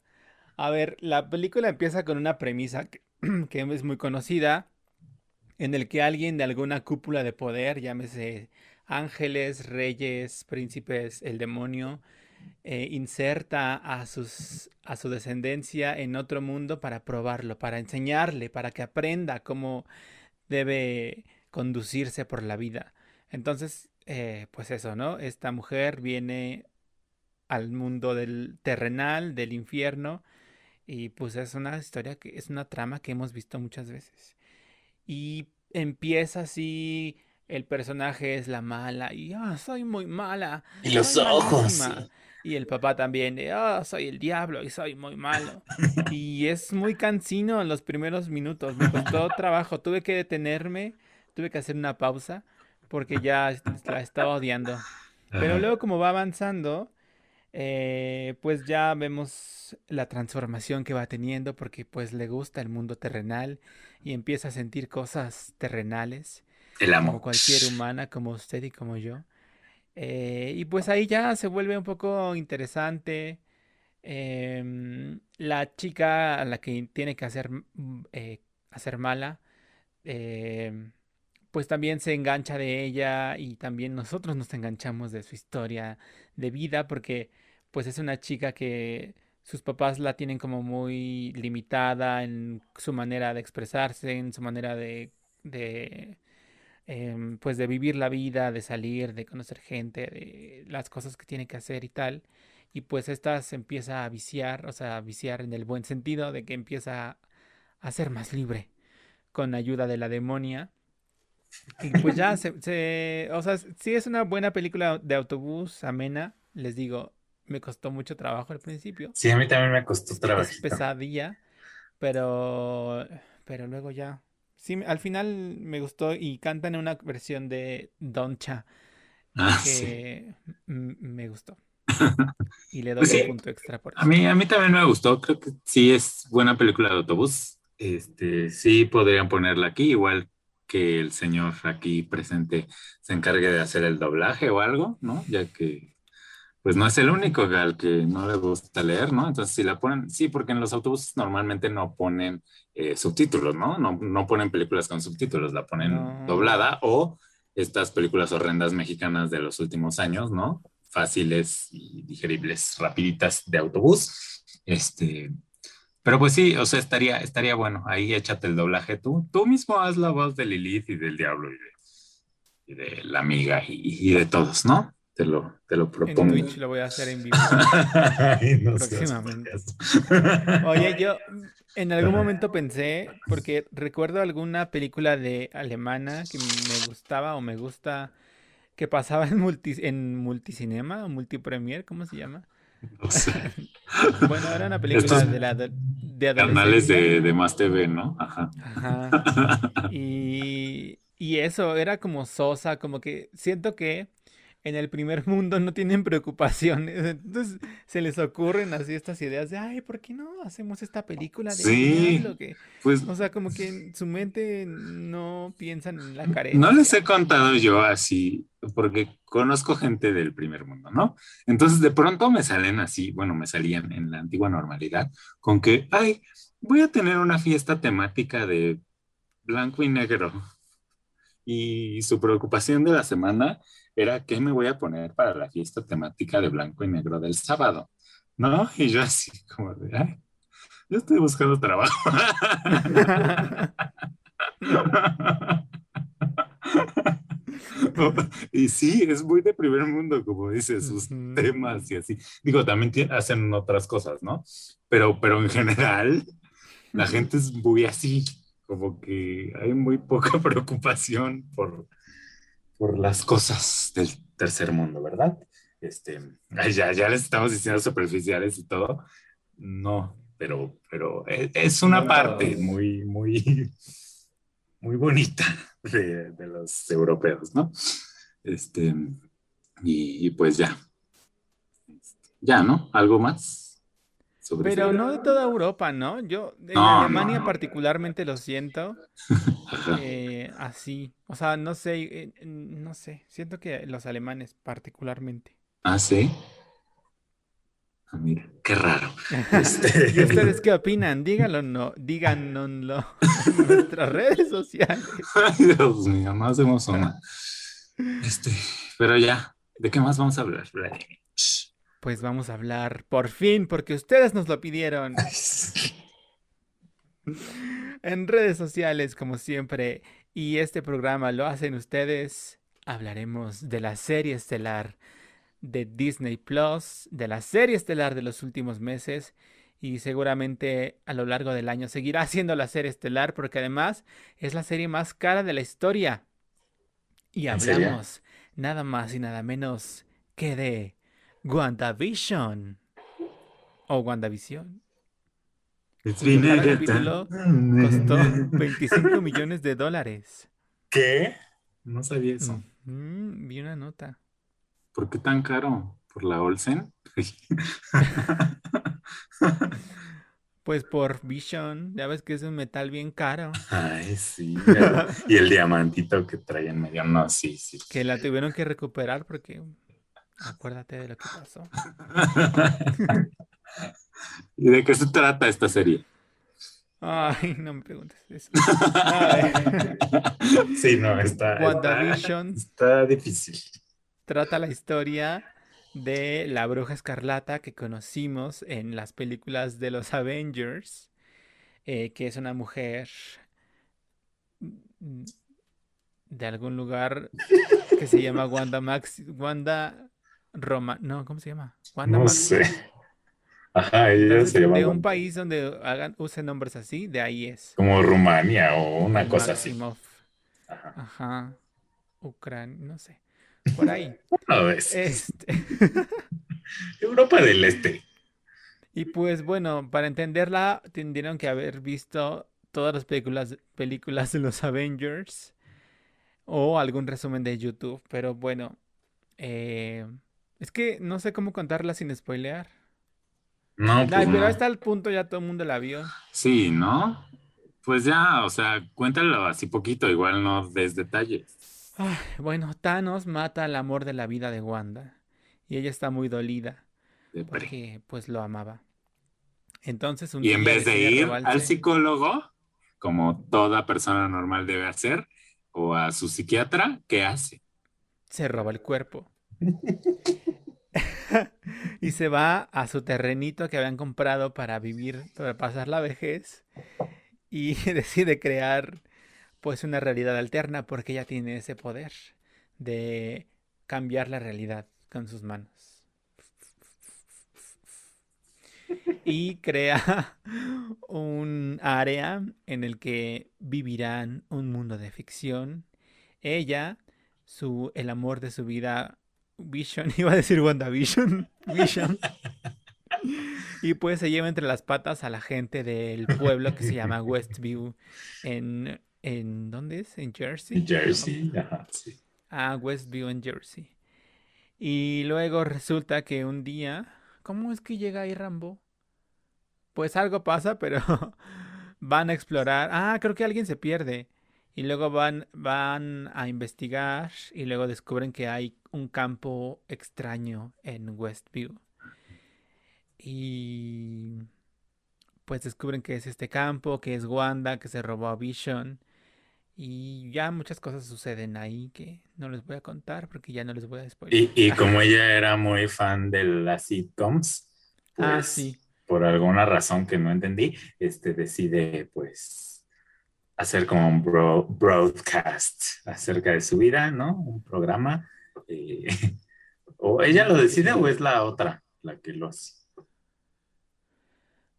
A ver, la película empieza con una premisa que, (clears throat) es muy conocida, en el que alguien de alguna cúpula de poder, llámese ángeles, reyes, príncipes, el demonio, eh, inserta a, sus, a su descendencia en otro mundo para probarlo, para enseñarle, para que aprenda cómo debe conducirse por la vida. Entonces, eh, pues eso, ¿no? Esta mujer viene al mundo del terrenal, del infierno, y pues es una historia que es una trama que hemos visto muchas veces. Y empieza así, el personaje es la mala y ah, soy muy mala. Y los ojos. Y el papá también de ah, soy el diablo y soy muy malo. (laughs) y es muy cansino en los primeros minutos. Me costó trabajo. Tuve que detenerme, tuve que hacer una pausa porque ya la estaba odiando. Pero luego como va avanzando, eh, pues ya vemos la transformación que va teniendo porque pues le gusta el mundo terrenal y empieza a sentir cosas terrenales. El amo. Como cualquier humana, como usted y como yo. Eh, y pues ahí ya se vuelve un poco interesante. Em, la chica a la que tiene que hacer, mm, eh, hacer mala, em, pues también se engancha de ella y también nosotros nos enganchamos de su historia de vida porque pues es una chica que sus papás la tienen como muy limitada en su manera de expresarse, en su manera de, de em, pues de vivir la vida, de salir, de conocer gente, de las cosas que tiene que hacer y tal. Y pues esta se empieza a viciar, o sea, a viciar en el buen sentido de que empieza a ser más libre con ayuda de la demonia. Y pues ya (laughs) se, se, o sea, sí es una buena película de autobús, amena, les digo, me costó mucho trabajo al principio. Sí, a mí también me costó trabajo. Es pesadilla, pero, pero luego ya. Sí, al final me gustó y cantan una versión de Doncha ah, que me gustó. (laughs) Y le doy pues un punto extra por eso. A mí, a mí también me gustó, creo que sí es buena película de autobús. Este, sí podrían ponerla aquí, igual que el señor aquí presente se encargue de hacer el doblaje o algo, ¿no? Ya que pues no es el único al que no le gusta leer, ¿no? Entonces, si la ponen, sí, porque en los autobuses normalmente no ponen eh, subtítulos, ¿no? ¿no? ¿no? ponen películas con subtítulos, la ponen doblada o estas películas horrendas mexicanas de los últimos años, ¿no? Fáciles y digeribles, rapiditas de autobús. Este, pero pues sí, o sea, estaría, estaría bueno. Ahí échate el doblaje tú. Tú mismo haz la voz de Lilith y del diablo y de, la amiga y de todos, ¿no? Te lo, te lo propongo. En Twitch lo voy a hacer en vivo. (laughs) próximamente. Oye, yo en algún momento pensé, porque recuerdo alguna película de alemana que me gustaba o me gusta, que pasaba en, multi, en multicinema o multipremier, ¿cómo se llama? No sé. (laughs) bueno, era una película de la de, de Canales de, de Más TV, ¿no? Ajá. Ajá. Y, y eso, era como sosa, como que siento que en el primer mundo no tienen preocupaciones. (laughs) Entonces se les ocurren así estas ideas de, ay, ¿por qué no hacemos esta película de sí, que... pues, o sea, como que en su mente no piensan en la carencia. No les he contado yo así, porque conozco gente del primer mundo, ¿no? Entonces de pronto me salen así, bueno, me salían en la antigua normalidad, con que, ay, voy a tener una fiesta temática de blanco y negro. Y su preocupación de la semana era qué me voy a poner para la fiesta temática de blanco y negro del sábado, ¿no? Y yo así como de, ay, yo estoy buscando trabajo. (laughs) y sí, es muy de primer mundo, como dice, sus temas y así. Digo, también hacen otras cosas, ¿no? Pero, pero en general, la gente es muy así, como que hay muy poca (laughs) preocupación por, por las cosas del tercer mundo, ¿verdad? Este, ya, ya les estamos diciendo superficiales y todo. No, pero, pero e, es una parte muy, muy, muy bonita de, de los europeos, ¿no? Este, y, pues ya. Ya, ¿no? ¿Algo más? Pero no de toda Europa, ¿no? Yo en Alemania particularmente lo siento eh, así. O sea, no sé, eh, no sé. Siento que los alemanes particularmente. Ah, sí. Ah, mira, qué raro. Este... (laughs) ¿Y ustedes qué opinan? Díganlo, no, díganoslo en nuestras redes sociales. (laughs) Ay, Dios mío, hacemos una. Este, pero ya, ¿de qué más vamos a hablar, Pues vamos a hablar por fin, porque ustedes nos lo pidieron. (laughs) en redes sociales, como siempre, y este programa lo hacen ustedes, hablaremos de la serie estelar de Disney Plus, de la serie estelar de los últimos meses, y seguramente a lo largo del año seguirá siendo la serie estelar, porque además es la serie más cara de la historia. Y hablamos nada más y nada menos que de WandaVision. O WandaVision. El capítulo costó (laughs) 25 millones de dólares. ¿Qué? No sabía eso. vi una nota. ¿Por qué tan caro? ¿Por la Olsen? (laughs) Pues por Vision, ya ves que es un metal bien caro. Ay, sí. y el (laughs) diamantito que trae en medio, no, sí, sí. Que la tuvieron que recuperar porque acuérdate de lo que pasó. (laughs) ¿Y de qué se trata esta serie? Ay, no me preguntes eso. (laughs) sí, no, está, WandaVision está difícil. Trata la historia de la bruja escarlata que conocimos en las películas de los Avengers, eh, que es una mujer de algún lugar que se llama Wanda Max, Wanda Roma, no, ¿cómo se llama? Wanda no sé. Ajá, ella se llama. De un país donde hagan, usen nombres así, de ahí es. Como Rumania o una cosa así. Ajá. Ajá. Ucrania, no sé por ahí. Este. (laughs) Europa del Este. Y pues bueno, para entenderla tendrían que haber visto todas las películas, películas de los Avengers o algún resumen de YouTube. Pero bueno, eh, es que no sé cómo contarla sin spoilear. No, pues pero hasta el punto ya todo el mundo la vio. Sí, ¿no? Pues ya, o sea, cuéntalo así poquito, igual no des detalles bueno, Thanos mata al amor de la vida de Wanda y ella está muy dolida porque pues lo amaba. Entonces un y en vez de ir al psicólogo, como toda persona normal debe hacer, o a su psiquiatra, ¿qué hace? Se roba el cuerpo. (laughs) y se va a su terrenito que habían comprado para vivir, para pasar la vejez, y (laughs) decide crear pues una realidad alterna porque ella tiene ese poder de cambiar la realidad con sus manos. Y crea (laughs) un área en el que vivirán un mundo de ficción. Ella, su, el amor de su vida, Vision, (laughs) iba a decir WandaVision, Vision. Y pues se lleva entre las patas a la gente del pueblo que se llama Westview en ¿En dónde es? ¿En Jersey? En Jersey, ajá, sí. Ah, Westview en Jersey. Y luego resulta que un día, ¿cómo es que llega ahí Rambo? Pues algo pasa, pero (laughs) van a explorar. Ah, creo que alguien se pierde. Y luego van, van a investigar y luego descubren que hay un campo extraño en Westview. Y pues descubren que es este campo, que es Wanda, que se robó a Vision. Y ya muchas cosas suceden ahí que no les voy a contar porque ya no les voy a spoiler. Y, como (laughs) ella era muy fan de las sitcoms, ah, pues, sí. por alguna razón que no entendí, este decide pues hacer como un broadcast acerca de su vida, ¿no? Un programa. Eh, (laughs) ¿O ella lo decide o es la otra la que lo hace?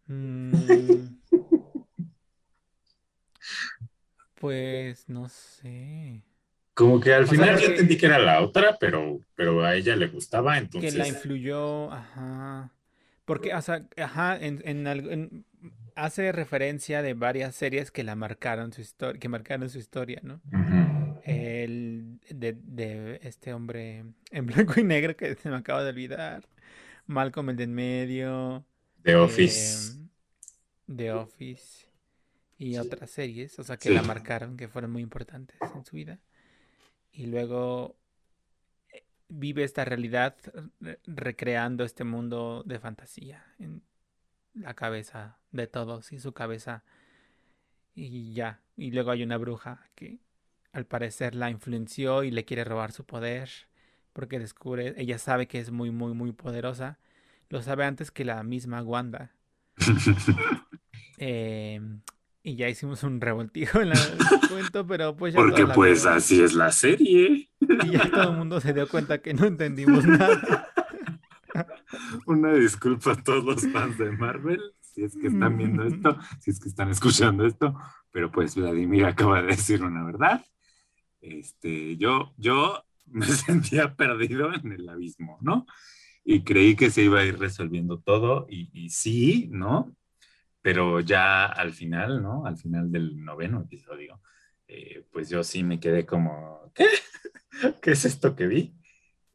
Mm. Pues no sé. Como que al final yo entendí que era la otra, pero, pero a ella le gustaba, entonces. Que la influyó, ajá. Porque, o sea, ajá, en, hace referencia de varias series que la marcaron su historia, que marcaron su historia, ¿no? El de, este hombre en (laughs) blanco y negro que se me acaba de olvidar. Malcolm el de en medio. The Office. The Office y otras series, o sea, que la marcaron, que fueron muy importantes en su vida. Y luego eh, vive esta realidad recreando este mundo de fantasía en la cabeza de todos y su cabeza. Y ya, y luego hay una bruja que al parecer la influenció y le quiere robar su poder porque descubre, ella sabe que es muy, muy, muy poderosa. Lo sabe antes que la misma Wanda. (laughs) eh, y ya hicimos un revoltijo en el cuento, pero pues ya. Porque pues así es la serie. Y ya todo el mundo se dio cuenta que no entendimos nada. Una disculpa a todos los fans de Marvel, si es que están viendo esto, (laughs) si es que están escuchando esto, pero pues Vladimir acaba de decir una verdad. Este, yo, yo me (laughs) sentía perdido en el abismo, ¿no? Y creí que se iba a ir resolviendo todo, y, y sí, ¿no? pero ya al final, ¿no? Al final del noveno episodio, eh, pues yo sí me quedé como, ¿qué? (laughs) ¿Qué es esto que vi?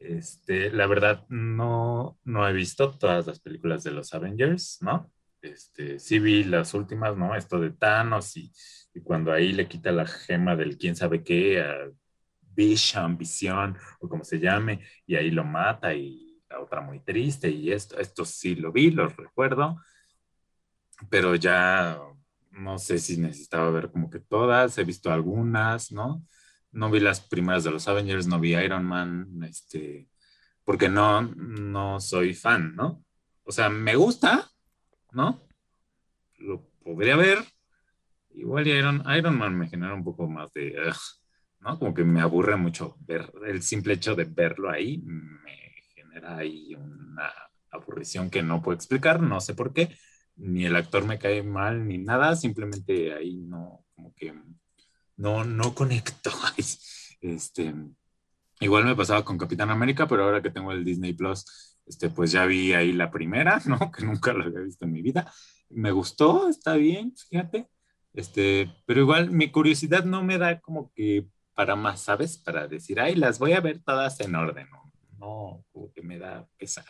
Este, la verdad, no, no he visto todas las películas de los Avengers, ¿no? Este, sí vi las últimas, ¿no? Esto de Thanos y, y cuando ahí le quita la gema del quién sabe qué a Vision, Visión, o como se llame, y ahí lo mata y la otra muy triste y esto, esto sí lo vi, lo recuerdo pero ya no sé si necesitaba ver como que todas, he visto algunas, ¿no? No vi las primeras de los Avengers, no vi Iron Man, este, porque no, no soy fan, ¿no? O sea, me gusta, ¿no? Lo podría ver. Igual Iron, Iron Man me genera un poco más de, ¿no? Como que me aburre mucho ver, el simple hecho de verlo ahí me genera ahí una aburrición que no puedo explicar, no sé por qué ni el actor me cae mal ni nada, simplemente ahí no, como que no, no conecto. (laughs) Este, igual me pasaba con Capitán América, pero ahora que tengo el Disney Plus, este, pues ya vi ahí la primera, (laughs) ¿no? Que nunca lo había visto en mi vida. Me gustó, está bien, fíjate. Este, pero igual mi curiosidad no me da como que para más, ¿sabes? Para decir, ay, las voy a ver todas en orden, no, no como que me da pesar.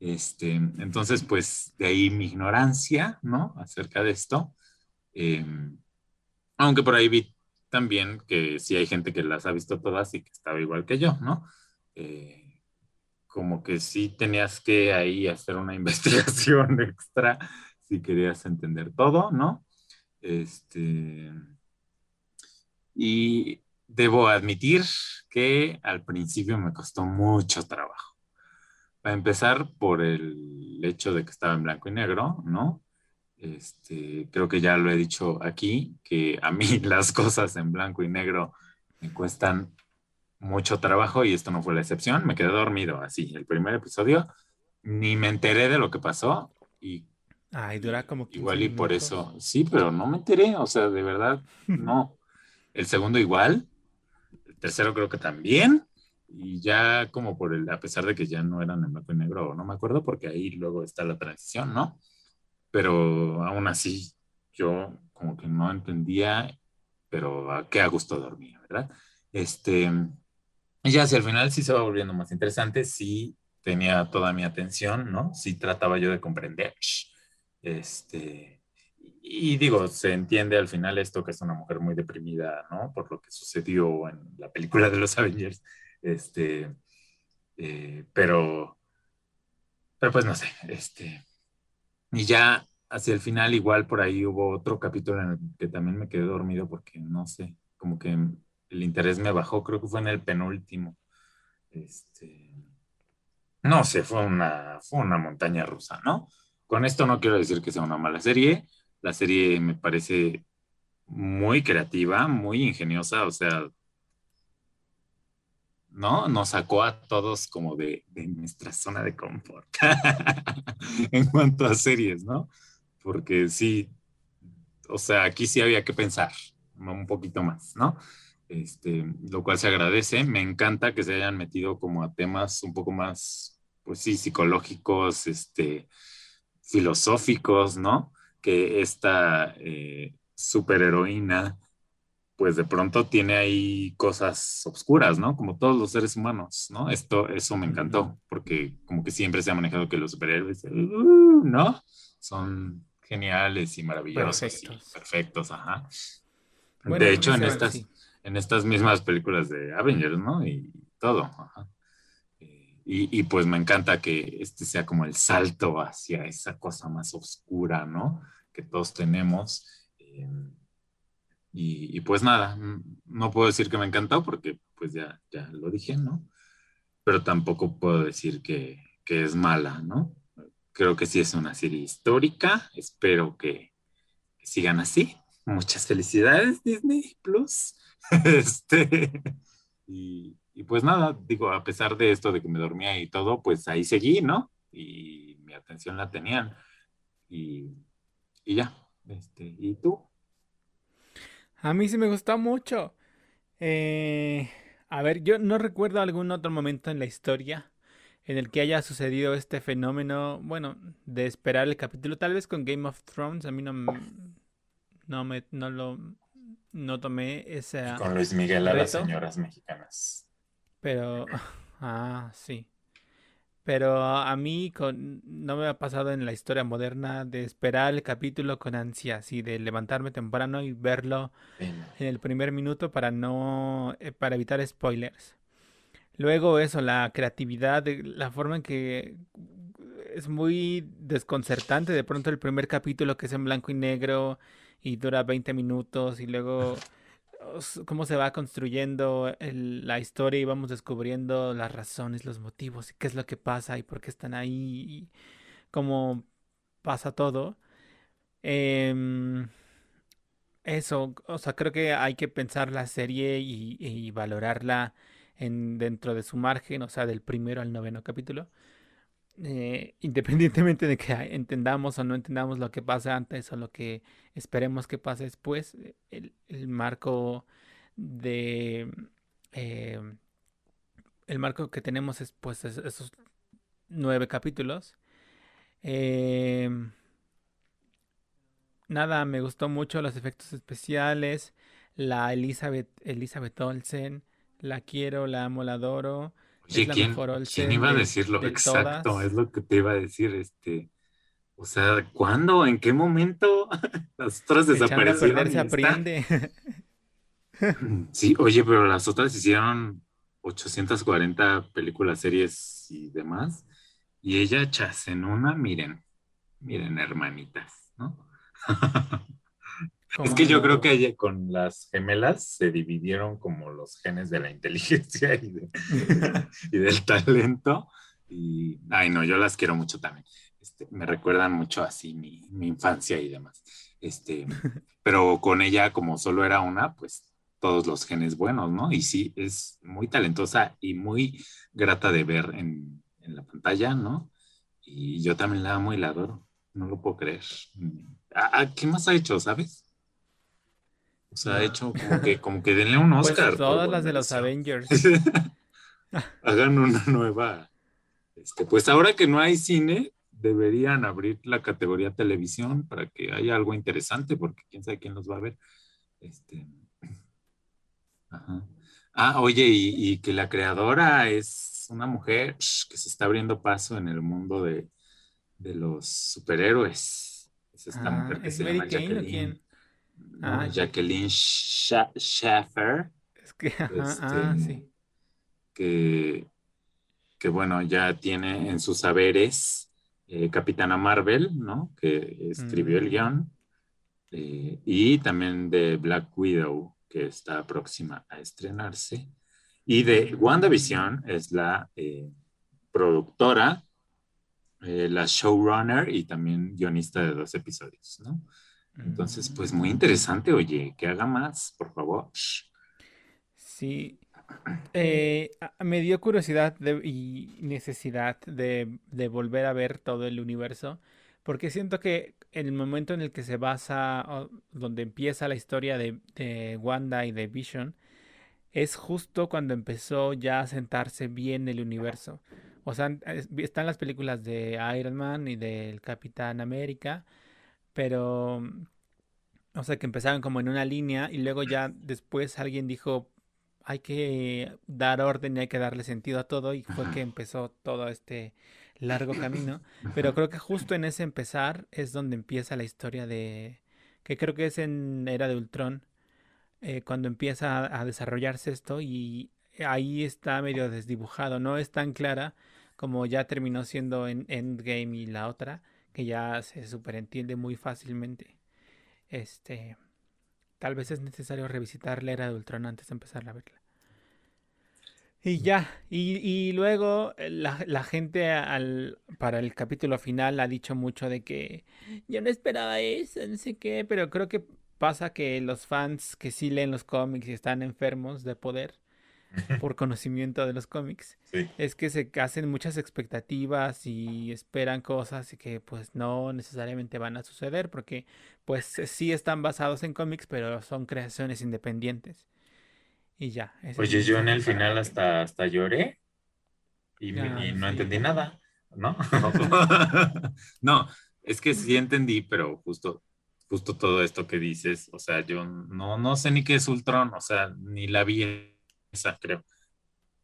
Este, entonces, pues de ahí mi ignorancia, ¿no? Acerca de esto. Em, aunque por ahí vi también que sí hay gente que las ha visto todas y que estaba igual que yo, ¿no? Eh, como que sí tenías que ahí hacer una (laughs) investigación extra si querías entender todo, ¿no? Este, y debo admitir que al principio me costó mucho trabajo a empezar por el hecho de que estaba en blanco y negro, ¿no? Este, creo que ya lo he dicho aquí, que a mí (laughs) las cosas en blanco y negro me cuestan mucho trabajo y esto no fue la excepción. Me quedé dormido así, el primer episodio, ni me enteré de lo que pasó y... Ay, dura como Igual y por eso, sí, pero no me enteré, o sea, de verdad, (laughs) no. El segundo igual, el tercero creo que también, y ya como por el, a pesar de que ya no eran en blanco y negro, no me acuerdo, porque ahí luego está la transición, ¿no? Pero aún así, yo como que no entendía, pero a qué a gusto dormía, ¿verdad? Este, ya hacia el final sí se va volviendo más interesante, sí tenía toda mi atención, ¿no? Sí trataba yo de comprender. Este, y digo, se entiende al final esto que es una mujer muy deprimida, ¿no? Por lo que sucedió en la película de los Avengers. Este, eh, pero, pero pues no sé, este, y ya hacia el final igual por ahí hubo otro capítulo en el que también me quedé dormido porque no sé, como que el interés me bajó, creo que fue en el penúltimo. Este, no sé, fue una, fue una montaña rusa, ¿no? Con esto no quiero decir que sea una mala serie, la serie me parece muy creativa, muy ingeniosa, o sea, ¿no? Nos sacó a todos como de, de nuestra zona de confort (laughs) en cuanto a series, ¿no? Porque sí, o sea, aquí sí había que pensar un poquito más, ¿no? Este, lo cual se agradece. Me encanta que se hayan metido como a temas un poco más, pues sí, psicológicos, este, filosóficos, ¿no? Que esta eh, superheroína pues de pronto tiene ahí cosas oscuras, ¿no? Como todos los seres humanos, ¿no? Esto, eso me encantó, porque como que siempre se ha manejado que los superhéroes, uh, ¿no? Son geniales y maravillosos perfectos. y perfectos, ajá. de hecho, en estas, en estas mismas películas de Avengers, ¿no? Y todo, ajá. Y, y, pues me encanta que este sea como el salto hacia esa cosa más oscura, ¿no? Que todos tenemos. Eh, y, pues nada, no puedo decir que me encantó porque pues ya, ya lo dije, ¿no? Pero tampoco puedo decir que, que es mala, ¿no? Creo que sí es una serie histórica, espero que, sigan así. Muchas felicidades, Disney Plus. (laughs) este, y, y, pues nada, digo, a pesar de esto de que me dormía y todo, pues ahí seguí, ¿no? Y mi atención la tenían. Y, y ya, este, ¿y tú? A mí sí me gustó mucho. Eh, a ver, yo no recuerdo algún otro momento en la historia en el que haya sucedido este fenómeno, bueno, de esperar el capítulo, tal vez con Game of Thrones, a mí no, no me, no lo, no tomé esa... Con Luis Miguel a las señoras mexicanas. Pero, (laughs) ah, sí. Pero a mí no me ha pasado en la historia moderna de esperar el capítulo con ansias y de levantarme temprano y verlo en el primer minuto para no eh, para evitar spoilers. Luego eso, la creatividad, la forma en que es muy desconcertante de pronto el primer capítulo que es en blanco y negro y dura 20 minutos y luego (laughs) cómo se va construyendo la historia y vamos descubriendo las razones, los motivos y qué es lo que pasa y por qué están ahí y cómo pasa todo. Em, eso, o sea, creo que hay que pensar la serie y, valorarla en, dentro de su margen, o sea, del primero al noveno capítulo. Eh, independientemente de que entendamos o no entendamos lo que pasa antes o lo que esperemos que pase después, el, marco de... Eh, el marco que tenemos es pues esos nueve capítulos. Eh, nada, me gustó mucho los efectos especiales. La Elizabeth, Elizabeth Olsen, la quiero, la amo, la adoro. ¿Quién, iba a decirlo? Exacto, es lo que te iba a decir, este, o sea, ¿cuándo? ¿En qué momento? (laughs) Las otras desaparecieron. se aprende. (laughs) Sí, oye, pero las otras hicieron 840 películas, series y demás. Y ella chas en una, miren, miren, hermanitas, ¿no? (laughs) Es que yo creo que con las gemelas se dividieron como los genes de la inteligencia y, del talento. Y, ay, no, yo las quiero mucho también. Este, me recuerdan mucho así mi, infancia y demás. Este, pero con ella, como solo era una, pues todos los genes buenos, ¿no? Y sí, es muy talentosa y muy grata de ver en, en la pantalla, ¿no? Y yo también la amo y la adoro. No lo puedo creer. ¿Qué más ha hecho, sabes? O sea, ha hecho como que, como que denle un (laughs) pues Oscar. todas las de los Avengers. (laughs) Hagan una nueva. Este, pues ahora que no hay cine, deberían abrir la categoría televisión para que haya algo interesante, porque quién sabe quién los va a ver. Este, Ah, oye, y, que la creadora es una mujer que se está abriendo paso en el mundo de, los superhéroes. Es esta mujer que se llama Jacqueline. Ah, Jacqueline Schaffer. Es que, ah, este, sí. Que, que, bueno, ya tiene en sus saberes eh, Capitana Marvel, ¿no? Que escribió el mm. guion. Eh, y también de Black Widow, que está próxima a estrenarse. Y de WandaVision es la eh, productora, la showrunner y también guionista de dos episodios, ¿no? Entonces, pues muy interesante, oye, que haga más, por favor. Sí, eh, me dio curiosidad y necesidad de, volver a ver todo el universo, porque siento que en el momento en el que se basa, donde empieza la historia de, Wanda y de Vision, es justo cuando empezó ya a sentarse bien el universo. O sea, están las películas de Iron Man y del Capitán América, pero, o sea, que empezaron como en una línea y luego ya después alguien dijo, hay que dar orden y hay que darle sentido a todo y fue que empezó todo este largo camino. (laughs) Pero creo que justo en ese empezar es donde empieza la historia de, que creo que es en Era de Ultron, eh, cuando empieza a, desarrollarse esto y ahí está medio desdibujado, no es tan clara como ya terminó siendo en Endgame y la otra, que ya se superentiende muy fácilmente. Este, Tal vez es necesario revisitar la era de Ultron antes de empezar a verla. Y ya, y, luego eh, la, gente al, para el capítulo final ha dicho mucho de que yo no esperaba eso, no sé qué, pero creo que pasa que los fans que sí leen los cómics y están enfermos de poder, (laughs) por conocimiento de los cómics, es que se hacen muchas expectativas y esperan cosas y que pues no necesariamente van a suceder porque pues sí están basados en cómics, pero son creaciones independientes. Y ya. Oye, yo en el final hasta, hasta lloré y, no entendí nada, ¿no? (laughs) (laughs) no, es que sí entendí, pero justo justo todo esto que dices, o sea, yo no, no sé ni qué es Ultron, o sea, ni la vi creo.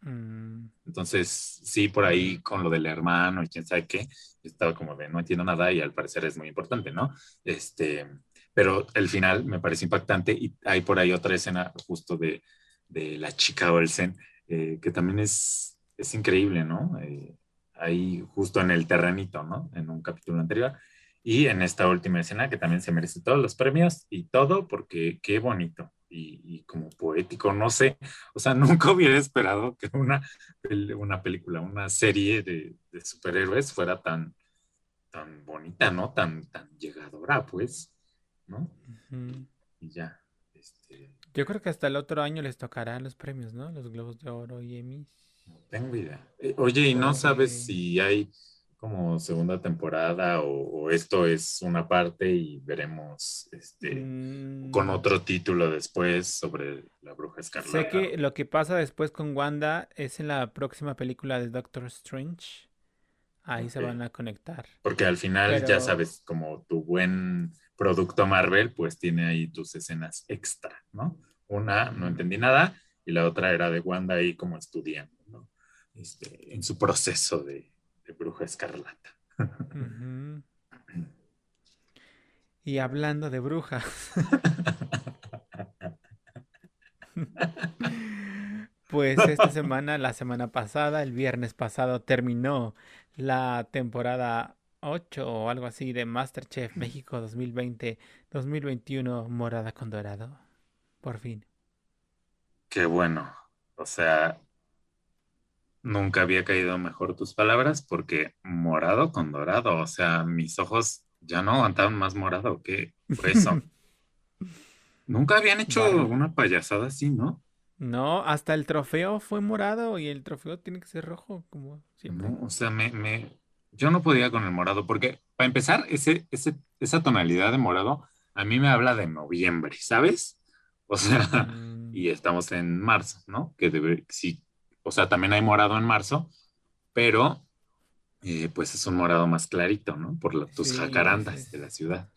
Mm. Entonces, sí, por ahí con lo del hermano y quién sabe qué, estaba como de no entiendo nada y al parecer es muy importante, ¿no? Este, pero el final me parece impactante y hay por ahí otra escena justo de, de la chica Olsen, eh, que también es, es increíble, ¿no? Eh, ahí justo en el terrenito, ¿no? En un capítulo anterior. Y en esta última escena que también se merece todos los premios y todo porque qué bonito, y, como poético, no sé, o sea, (laughs) nunca hubiera esperado que una, una película, una serie de, superhéroes fuera tan, tan bonita, ¿no? Tan, tan llegadora, pues, ¿no? Y ya. Este... Yo creo que hasta el otro año les tocarán los premios, ¿no? Los Globos de Oro y Emmys. No tengo idea. Eh, oye, ¿y no sabes si hay como segunda temporada o, esto es una parte y veremos este con mm. otro título después sobre la bruja escarlata. Sé que lo que pasa después con Wanda es en la próxima película de Doctor Strange. Ahí se van a conectar. Porque al final, ya sabes, como tu buen producto Marvel, pues tiene ahí tus escenas extra, ¿no? Una, no entendí nada, y la otra era de Wanda ahí como estudiando, ¿no? Este, en su proceso de, Bruja Escarlata. Y hablando de brujas. (laughs) pues esta semana, la semana pasada, el viernes pasado, terminó la temporada 8 o algo así de Masterchef México 2020-2021 Morada con Dorado. Por fin. Qué bueno. O sea, Nunca había caído mejor tus palabras porque morado con dorado, o sea, mis ojos ya no aguantaban más morado que eso. (laughs) Nunca habían hecho una payasada así, ¿no? No, hasta el trofeo fue morado y el trofeo tiene que ser rojo, como siempre. o sea, me, me, yo no podía con el morado porque, para empezar, ese, ese, esa tonalidad de morado a mí me habla de noviembre, ¿sabes? O sea, mm. y estamos en marzo, ¿no? Que debe, si o sea, también hay morado en marzo, pero eh, pues es un morado más clarito, ¿no? Por tus jacarandas de la ciudad.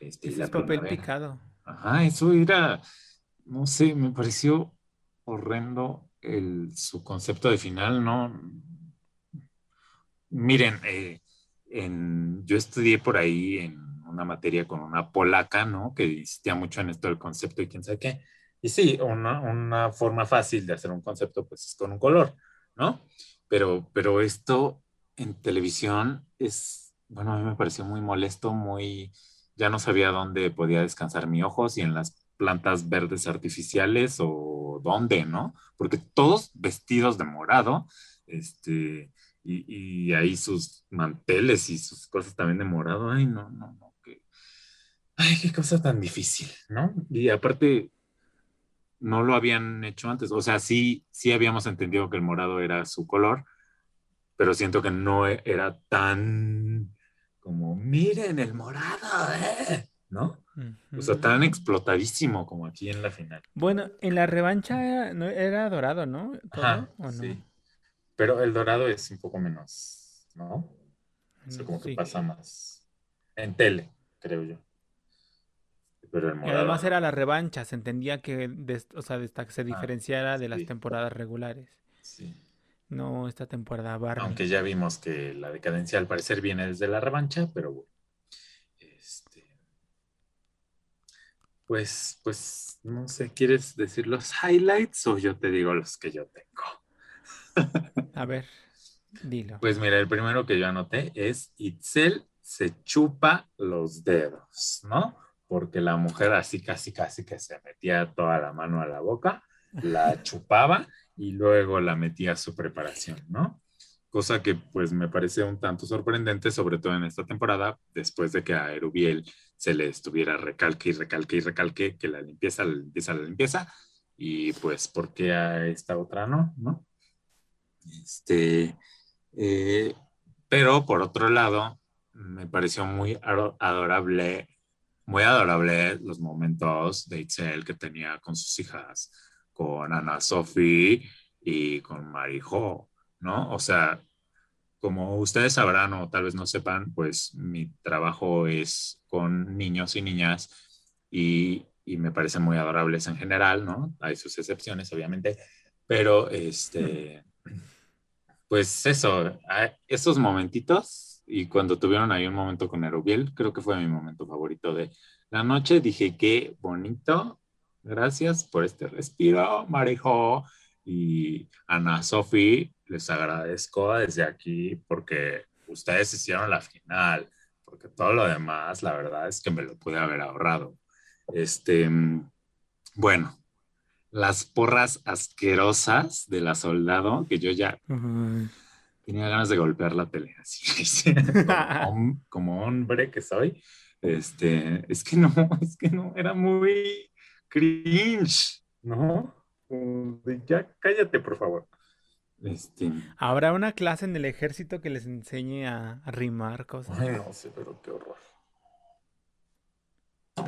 Este, es papel picado. Ajá, eso era, no sé, me pareció horrendo el, su concepto de final, ¿no? Miren, eh, en, yo estudié por ahí en una materia con una polaca, ¿no? Que insistía mucho en esto del concepto y quién sabe qué. Y sí, una, una forma fácil de hacer un concepto, pues es con un color, ¿no? Pero, pero esto en televisión es, bueno, a mí me pareció muy molesto, muy, ya no sabía dónde podía descansar mi ojo, si en las plantas verdes artificiales o dónde, ¿no? Porque todos vestidos de morado, este, y, y ahí sus manteles y sus cosas también de morado, ay, no, no, no, qué, ay, qué cosa tan difícil, ¿no? Y aparte, no lo habían hecho antes, o sea, sí, sí habíamos entendido que el morado era su color, pero siento que no era tan como, miren el morado, ¿eh? ¿no? O sea, tan explotadísimo como aquí en la final. Bueno, en la revancha era, dorado, ¿no? Ajá, Sí. Pero el dorado es un poco menos, ¿no? O sea, como que pasa más en tele, creo yo. Pero el morado, y además era la revancha, se entendía que o sea, se ah, diferenciara de las temporadas regulares. Sí. No esta temporada Barbie. Aunque ya vimos que la decadencia al parecer viene desde la revancha, pero bueno. Este, pues, pues, no sé, ¿quieres decir los highlights o yo te digo los que yo tengo? A ver, dilo. Pues mira, el primero que yo anoté es Itzel se chupa los dedos, ¿no? Porque la mujer así casi casi que se metía toda la mano a la boca, la chupaba y luego la metía a su preparación, ¿no? Cosa que pues me parece un tanto sorprendente, sobre todo en esta temporada, después de que a Erubiel se le estuviera recalque y recalque y recalque que la limpieza, la limpieza, la limpieza, y pues ¿por qué a esta otra no? ¿no? Este, eh, pero por otro lado, me pareció muy adorable, muy adorable los momentos de Itzel que tenía con sus hijas con Ana Sophie y con Marijo, ¿no? O sea, como ustedes sabrán o tal vez no sepan, pues mi trabajo es con niños y niñas y, y me parecen muy adorables en general, ¿no? Hay sus excepciones, obviamente, pero este, pues eso, esos momentitos y cuando tuvieron ahí un momento con Erubiel, creo que fue mi momento favorito de la noche, dije qué bonito Gracias por este respiro, Marijo y Ana Sofi. Les agradezco desde aquí porque ustedes hicieron la final, porque todo lo demás, la verdad es que me lo pude haber ahorrado. Este, bueno, las porras asquerosas de la soldado, que yo ya tenía ganas de golpear la tele, (laughs) así, como, (laughs) como, hombre que soy. Este, es que no, (laughs) es que no, era muy, cringe, ¿no? Ya cállate, por favor. Este... ¿Habrá una clase en el ejército que les enseñe a, rimar cosas? Ay, no sé, pero qué horror.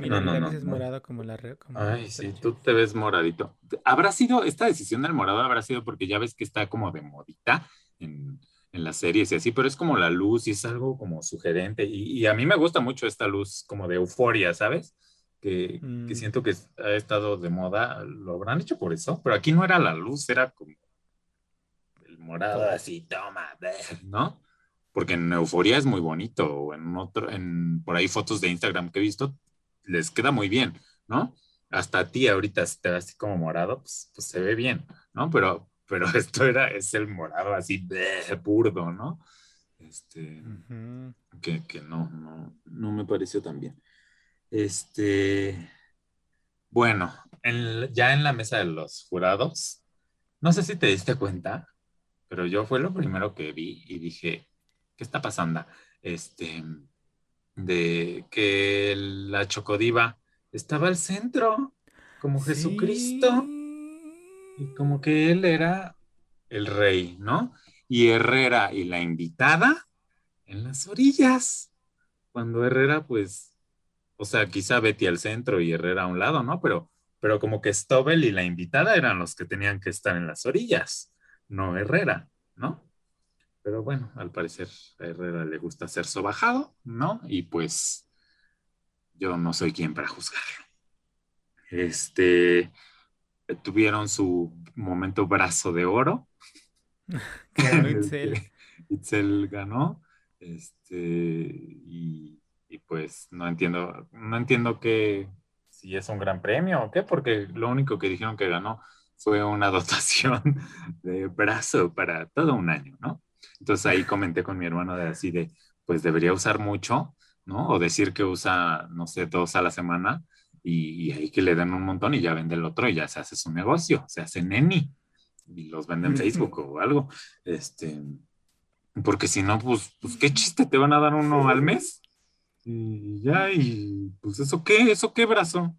Mira, no, no, no, morado como la Ay, sí, tú te ves moradito. ¿Habrá sido, esta decisión del morado habrá sido porque ya ves que está como de modita en, en las series y así, pero es como la luz y es algo como sugerente. Y, y, a mí me gusta mucho esta luz como de euforia, ¿sabes? que, mm. siento que ha estado de moda, lo habrán hecho por eso, pero aquí no era la luz, era como el morado así, toma, ¿no? Porque en Euforia es muy bonito, o en otro, en por ahí fotos de Instagram que he visto, les queda muy bien, ¿no? Hasta a ti ahorita si te ves así como morado, pues, pues, se ve bien, ¿no? Pero, pero (laughs) esto era, es el morado así, de burdo, ¿no? Este, que, que no, no, no me pareció tan bien. Este, bueno, ya en la mesa de los jurados, no sé si te diste cuenta, pero yo fue lo primero que vi y dije, ¿qué está pasando? Este, de que la chocodiva estaba al centro, como Jesucristo, y como que él era el rey, ¿no? Y Herrera y la invitada en las orillas, cuando Herrera pues o sea, quizá Betty al centro y Herrera a un lado, ¿no? Pero, pero como que Stobel y la invitada eran los que tenían que estar en las orillas, no Herrera, ¿no? Pero bueno, al parecer a Herrera le gusta ser sobajado, ¿no? Y pues yo no soy quien para juzgarlo. Este, tuvieron su momento brazo de oro. (laughs) Itzel. Itzel ganó. Este, y, pues no entiendo, no entiendo que si es un gran premio o qué, porque lo único que dijeron que ganó fue una (laughs) dotación de brazo para todo un año, ¿no? Entonces ahí comenté con mi hermano de así de, pues debería usar mucho, ¿no? O decir que usa, no sé, dos a la semana y, ahí que le den un montón y ya vende el otro y ya se hace su negocio, se hace neni y los vende en Facebook o algo. Este, porque si no, pues, pues qué chiste, te van a dar uno al mes. Y ya, y pues eso qué, eso qué brazo.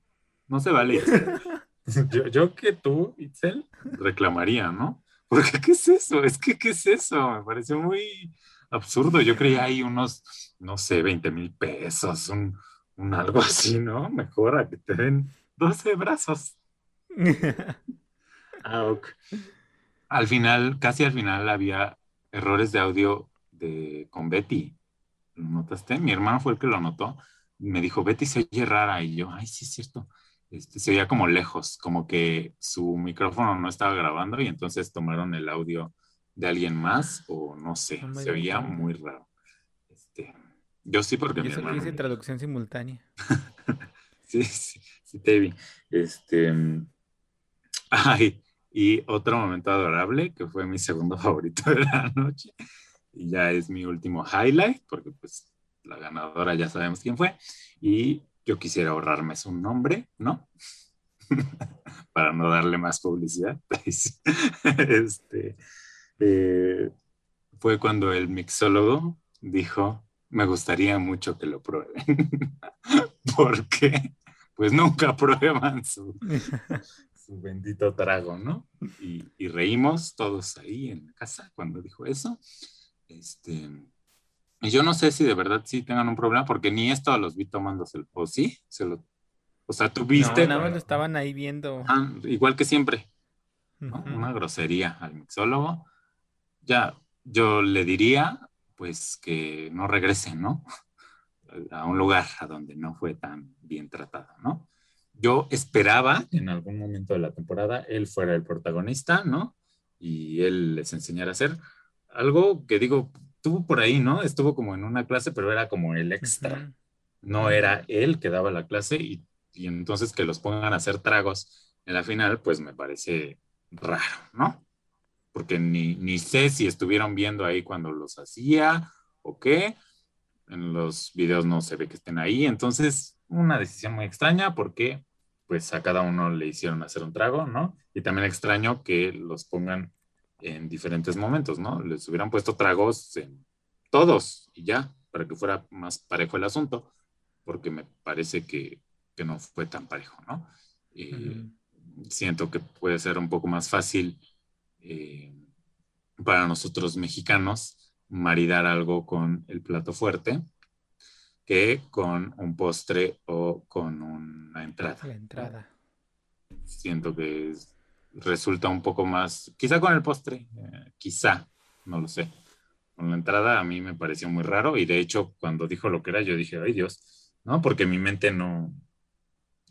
No se vale. (laughs) yo, yo que tú, Itzel, reclamaría, ¿no? Porque ¿qué es eso? Es que, ¿qué es eso? Me pareció muy absurdo. Yo creía ahí unos, no sé, 20 mil pesos, un, un algo así, ¿no? Mejor a que te den 12 brazos. (laughs) ah, Al final, casi al final había errores de audio de, con Betty. ¿Lo notaste? Mi hermano fue el que lo notó. Me dijo, Betty se oye rara. Y yo, ay, sí es cierto. Este, se oía como lejos, como que su micrófono no estaba grabando y entonces tomaron el audio de alguien más o no sé, se oía muy raro. Yo sí, porque mi hermano. Dice traducción simultánea. (laughs) sí, sí, sí, te vi. Este. Ay, y otro momento adorable, que fue mi segundo (laughs) favorito de la noche, y ya es mi último highlight, porque pues la ganadora ya sabemos quién fue, y yo quisiera ahorrarme su nombre, ¿no? (laughs) Para no darle más publicidad. este, eh, fue cuando el mixólogo dijo, me gustaría mucho que lo prueben. (laughs) Porque pues nunca prueban su, su bendito trago, ¿no? Y, reímos todos ahí en casa cuando dijo eso. Este, y yo no sé si de verdad sí tengan un problema, porque ni esto los vi tomándose, o sí, se lo, o sea, tuviste. No, nada más lo estaban ahí viendo. Ah, igual que siempre. Una grosería al mixólogo. Ya, yo le diría, pues que no regrese, ¿no? (laughs) A un lugar a donde no fue tan bien tratado, ¿no? Yo esperaba en algún momento de la temporada él fuera el protagonista, ¿no? Y él les enseñara a hacer algo que digo, tuvo por ahí, ¿no? Estuvo como en una clase, pero era como el extra. No era él que daba la clase y, y entonces que los pongan a hacer tragos en la final, pues me parece raro, ¿no? Porque ni, ni sé si estuvieron viendo ahí cuando los hacía o qué. En los videos no se ve que estén ahí. Entonces, una decisión muy extraña porque pues a cada uno le hicieron hacer un trago, ¿no? Y también extraño que los pongan en diferentes momentos, ¿no? Les hubieran puesto tragos en todos y ya, para que fuera más parejo el asunto, porque me parece que, que no fue tan parejo, ¿no? Siento que puede ser un poco más fácil eh, para nosotros mexicanos maridar algo con el plato fuerte que con un postre o con una entrada. La entrada. Siento que resulta un poco más, quizá con el postre, eh, quizá, no lo sé. Con la entrada a mí me pareció muy raro y de hecho cuando dijo lo que era yo dije, ay Dios, ¿no? Porque mi mente no,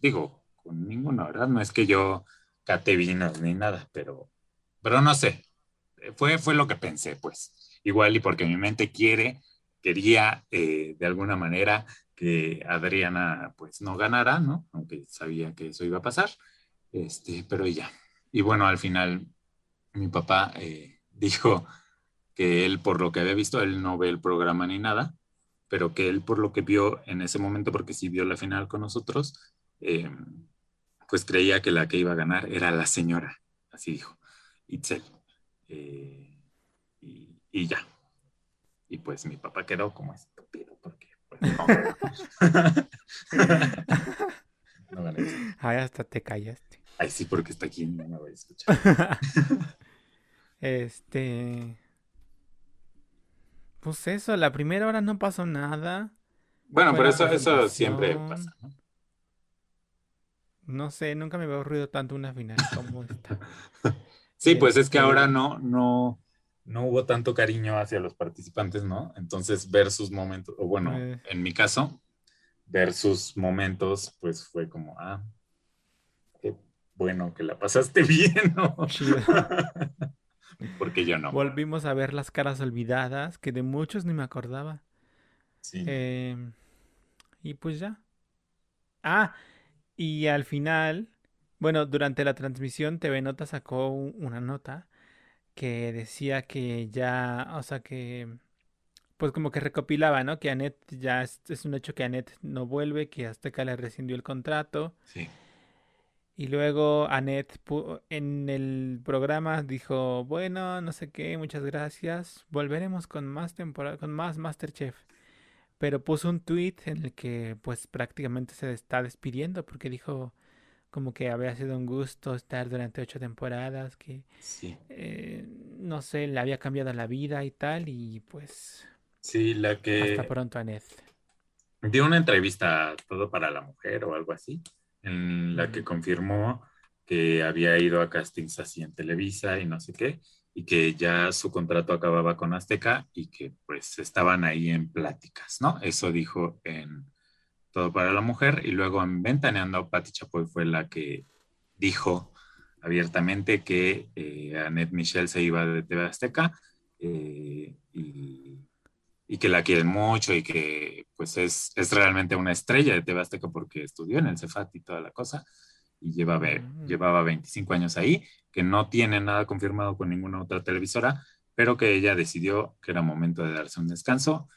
digo, con ninguna, ¿verdad? No es que yo cate vinos ni nada, pero pero no sé, fue, fue lo que pensé, pues. Igual y porque mi mente quiere, quería eh, de alguna manera que Adriana pues no ganara, ¿no? Aunque sabía que eso iba a pasar, este, pero ya. Y bueno, al final mi papá eh, (laughs) dijo que él, por lo que había visto, él no ve el programa ni nada, pero que él, por lo que vio en ese momento, porque sí vio la final con nosotros, eh, pues creía que la que iba a ganar era la señora, así dijo. Itzel. Eh, y, ya. Y pues mi papá quedó como estúpido porque pues, no. (laughs) no Ay, hasta te callaste. Ay, sí, porque está aquí no me voy a escuchar. (laughs) este. Pues eso, la primera hora no pasó nada. Bueno, pero eso, eso siempre pasa, ¿no? No sé, nunca me veo ruido tanto una final como esta. (laughs) Sí, pues es que ahora no, no, no hubo tanto cariño hacia los participantes, ¿no? Entonces, ver sus momentos, o bueno, eh. en mi caso, ver sus momentos, pues fue como, ah, bueno, que la pasaste (laughs) bien, ¿no? (laughs) Porque yo no. Volvimos a ver las caras olvidadas, que de muchos ni me acordaba. Sí. Em, y pues ya. Ah, y al final, bueno, durante la transmisión TV Nota sacó una nota que decía que ya, o sea que, pues como que recopilaba, ¿no? Que Anet ya es, un hecho que Anet no vuelve, que Azteca le rescindió el contrato. Sí. Y luego Anet en el programa dijo, bueno, no sé qué, muchas gracias, volveremos con más temporada, con más Masterchef. Pero puso un tweet en el que pues prácticamente se está despidiendo porque dijo como que había sido un gusto estar durante ocho temporadas, que eh, no sé, le había cambiado la vida y tal, y pues... Sí, la que... Hasta pronto, Anet. Dio una entrevista todo para la mujer o algo así en la que confirmó que había ido a castings así en Televisa y no sé qué, y que ya su contrato acababa con Azteca y que pues estaban ahí en pláticas, ¿no? Eso dijo en Todo para la Mujer y luego en Ventaneando, Patti Chapoy fue la que dijo abiertamente que eh, Annette Michelle se iba de TV Azteca eh, y y que la quieren mucho y que pues es, es realmente una estrella de TV Azteca porque estudió en el Cefat y toda la cosa y lleva, mm. llevaba 25 años ahí, que no tiene nada confirmado con ninguna otra televisora, pero que ella decidió que era momento de darse un descanso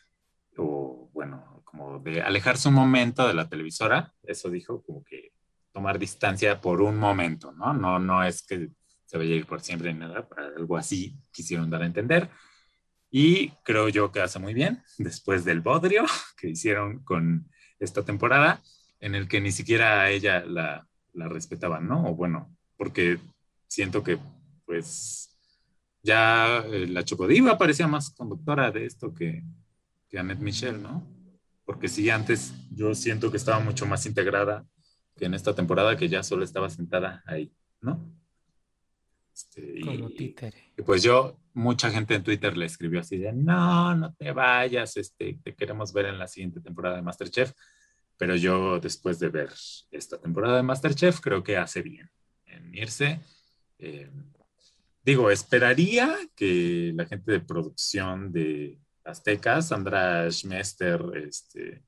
o bueno, como de alejarse un momento de la televisora, eso dijo, como que tomar distancia por un momento, ¿no? No, no es que se vaya a ir por siempre ni nada, algo así quisieron dar a entender y creo yo que hace muy bien (laughs) después del bodrio (laughs) que hicieron con esta temporada, en el que ni siquiera a ella la, la respetaban, ¿no? O bueno, porque siento que pues ya eh, la Chocodiva parecía más conductora de esto que, que Annette Michelle, ¿no? Porque sí, antes yo siento que estaba mucho más integrada que en esta temporada, que ya solo estaba sentada ahí, ¿no? Este, Como títere. Y pues yo, mucha gente en Twitter le escribió así de, no, no te vayas, este, te queremos ver en la siguiente temporada de Masterchef. Pero yo, después de ver esta temporada de Masterchef, creo que hace bien en irse. Eh, digo, esperaría que la gente de producción de Azteca, Sandra Schmester, este,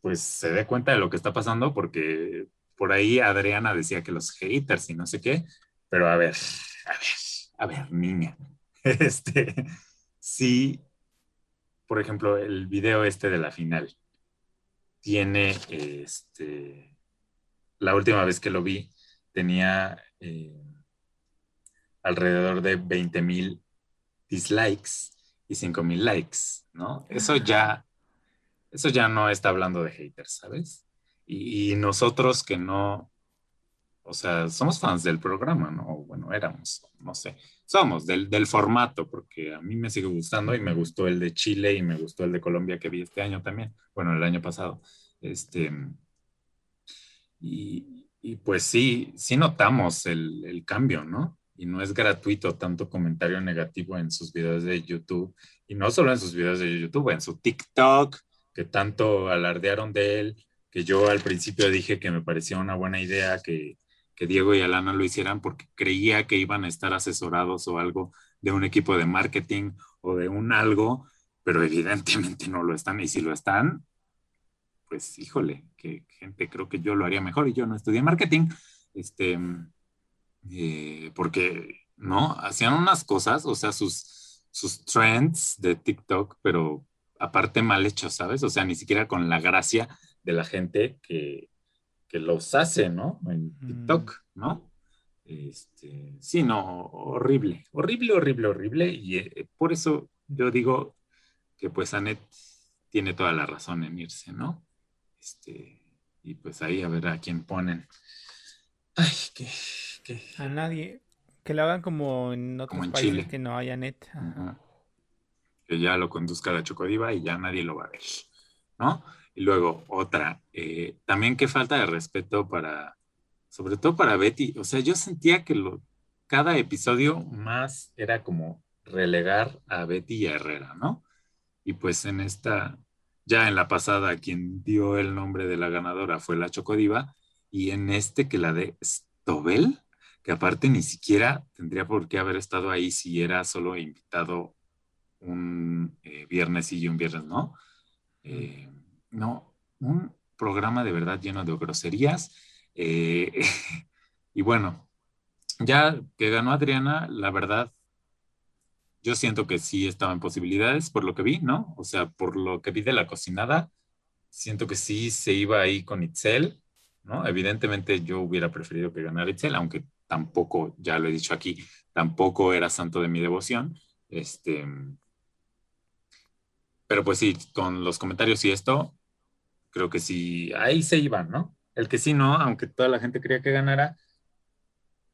pues se dé cuenta de lo que está pasando, porque por ahí Adriana decía que los haters y no sé qué, pero a ver, a ver, a ver, niña. (laughs) Este, sí, por ejemplo, el video este de la final tiene, este, la última vez que lo vi, tenía eh, alrededor de 20 mil dislikes y 5 mil likes, ¿no? Eso ya, eso ya no está hablando de haters, ¿sabes? y nosotros que no, o sea, somos fans del programa, ¿no? Bueno, éramos, no sé, somos del, del, formato, porque a mí me sigue gustando y me gustó el de Chile y me gustó el de Colombia que vi este año también, bueno, el año pasado. Este, y, y pues sí, sí notamos el, el cambio, ¿no? Y no es gratuito tanto comentario negativo en sus videos de YouTube, y no solo en sus videos de YouTube, en su TikTok, que tanto alardearon de él, que yo al principio dije que me parecía una buena idea que que Diego y Alana lo hicieran porque creía que iban a estar asesorados o algo de un equipo de marketing o de un algo, pero evidentemente no lo están. Y si lo están, pues híjole, que gente creo que yo lo haría mejor y yo no estudié marketing, este, eh, porque no, hacían unas cosas, o sea, sus, sus trends de TikTok, pero aparte mal hechos, ¿sabes? O sea, ni siquiera con la gracia de la gente que, que los hace, ¿no? En TikTok, mm. ¿no? Este, sí, no, horrible, horrible, horrible, horrible. Y eh, por eso yo digo que pues Anet tiene toda la razón en irse, ¿no? Este, y pues ahí a ver a quién ponen. Ay, que, A nadie. Que lo hagan como en otros países Chile. que no haya net. Que ya lo conduzca la Chocodiva y ya nadie lo va a ver, ¿no? Y luego otra, eh, también qué falta de respeto para, sobre todo para Betty. O sea, yo sentía que lo, cada episodio más era como relegar a Betty y a Herrera, ¿no? Y pues en esta, ya en la pasada, quien dio el nombre de la ganadora fue la Chocodiva, y en este que la de Tobel, que aparte ni siquiera tendría por qué haber estado ahí si era solo invitado un eh, viernes y un viernes no. Eh, no, un programa de verdad lleno de groserías. Eh, (laughs) y bueno, ya que ganó Adriana, la verdad, yo siento que sí estaba en posibilidades por lo que vi, ¿no? O sea, por lo que vi de la cocinada, siento que sí se iba ahí con Itzel, ¿no? Evidentemente yo hubiera preferido que ganara Itzel, aunque tampoco, ya lo he dicho aquí, tampoco era santo de mi devoción. Este, pero pues sí, con los comentarios y esto, creo que sí, ahí se iban, ¿no? El que sí no, aunque toda la gente quería que ganara,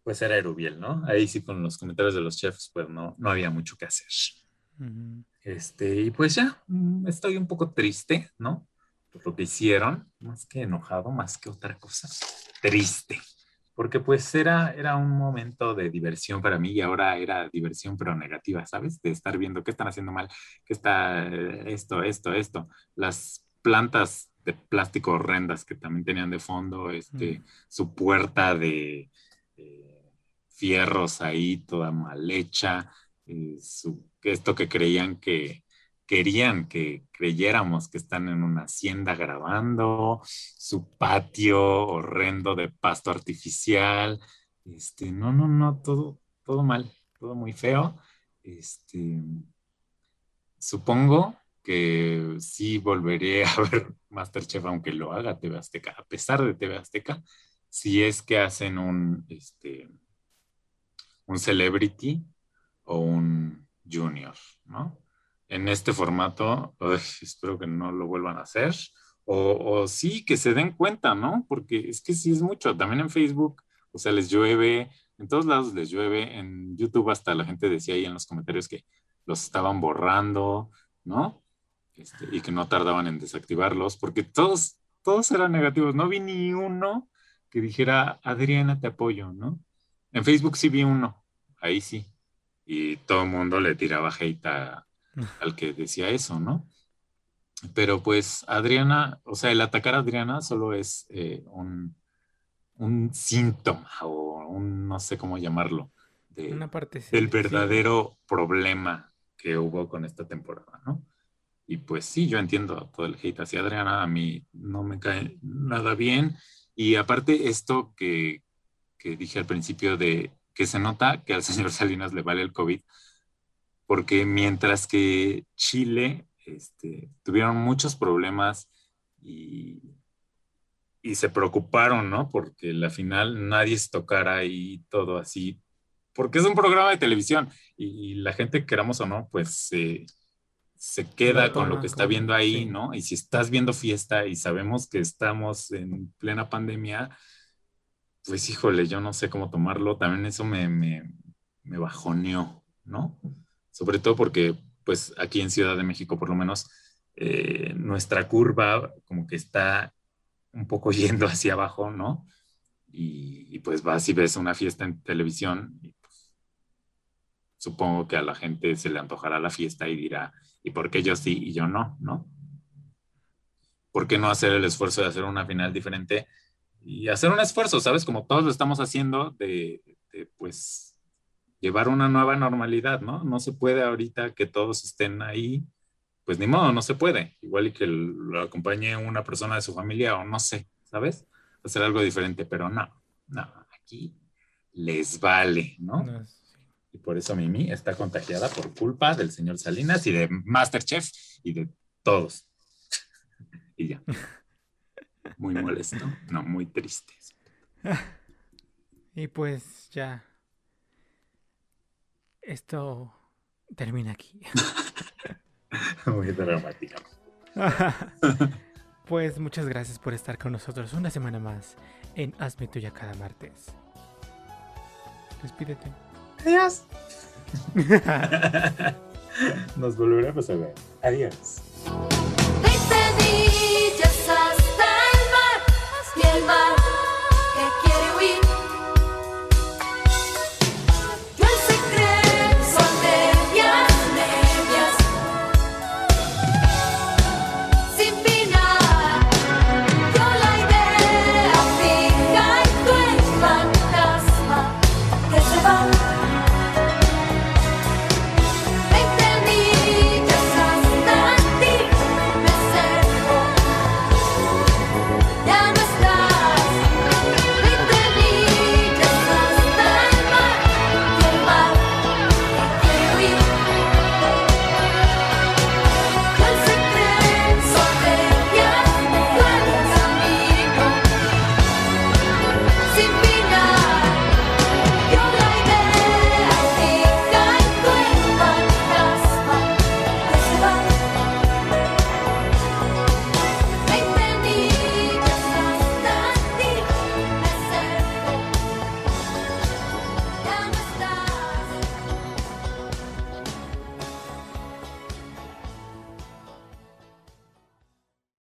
pues era Erubiel, ¿no? Ahí sí con los comentarios de los chefs, pues no, no había mucho que hacer. Este, y pues ya, mm, estoy un poco triste, ¿no? Por lo que hicieron, más que enojado, más que otra cosa, triste porque pues era, era un momento de diversión para mí y ahora era diversión pero negativa, ¿sabes? De estar viendo qué están haciendo mal, qué está eh, esto, esto, esto. Las plantas de plástico horrendas que también tenían de fondo, este, su puerta de fierros ahí toda mal hecha, eh, su, esto que creían que, querían que creyéramos que están en una hacienda grabando, su patio horrendo de pasto artificial. Este, no, no, no, todo, todo mal, todo muy feo. Este, supongo que sí volveré (laughs) a ver Masterchef, aunque lo haga TV Azteca, a pesar de TV Azteca, si es que hacen un, este, un celebrity o un junior, ¿no? En este formato, espero que no lo vuelvan a hacer, o, sí, que se den cuenta, ¿no? Porque es que sí es mucho, también en Facebook, o sea, les llueve, en todos lados les llueve, en YouTube hasta la gente decía ahí en los comentarios que los estaban borrando, ¿no? Este, y que no tardaban en desactivarlos, porque todos, todos eran negativos, no vi ni uno que dijera, Adriana, te apoyo, ¿no? En Facebook sí vi uno, ahí sí, y todo el mundo le tiraba hate a, al que decía eso, ¿no? Pero pues Adriana, o sea, el atacar a Adriana solo es eh, un, síntoma o un, no sé cómo llamarlo, de, Una parte, del verdadero problema que hubo con esta temporada, ¿no? Y pues sí, yo entiendo todo el hate hacia Adriana, a mí no me cae nada bien. Y aparte esto que, que dije al principio de que se nota que al (laughs) señor Salinas le vale el COVID, porque mientras que Chile este, tuvieron muchos problemas y, se preocuparon, ¿no? Porque la final nadie se tocara ahí todo así, porque es un programa de televisión y, la gente, queramos o no, pues se queda con lo que está viendo ahí, ¿no? Y si estás viendo fiesta y sabemos que estamos en plena pandemia, pues híjole, yo no sé cómo tomarlo, también eso me, me, me bajoneó, ¿no? Sobre todo porque pues aquí en Ciudad de México por lo menos eh, nuestra curva como que está un poco (laughs) yendo hacia abajo, ¿no? Y, pues vas y ves una fiesta en televisión y pues, supongo que a la gente se le antojará la fiesta y dirá, ¿y por qué yo sí y yo no? ¿No? ¿Por qué no hacer el esfuerzo de hacer una final diferente? Y hacer un esfuerzo, ¿sabes? Como todos lo estamos haciendo de, de pues llevar una nueva normalidad, ¿no? No se puede ahorita que todos estén ahí, pues ni modo, no se puede. Igual y que lo acompañe una persona de su familia o no sé, ¿sabes? Hacer algo diferente, pero no, no, aquí les vale, ¿no? Y por eso Mimi está contagiada por culpa del señor Salinas y de Masterchef y de todos. (laughs) y ya. Muy molesto, no, muy triste. (laughs) Y pues ya esto termina aquí. (laughs) Muy dramática. (laughs) pues muchas gracias por estar con nosotros una semana más en Hazme Tuya cada martes. Despídete. Adiós. (laughs) Nos volveremos a ver. Adiós. hasta el mar,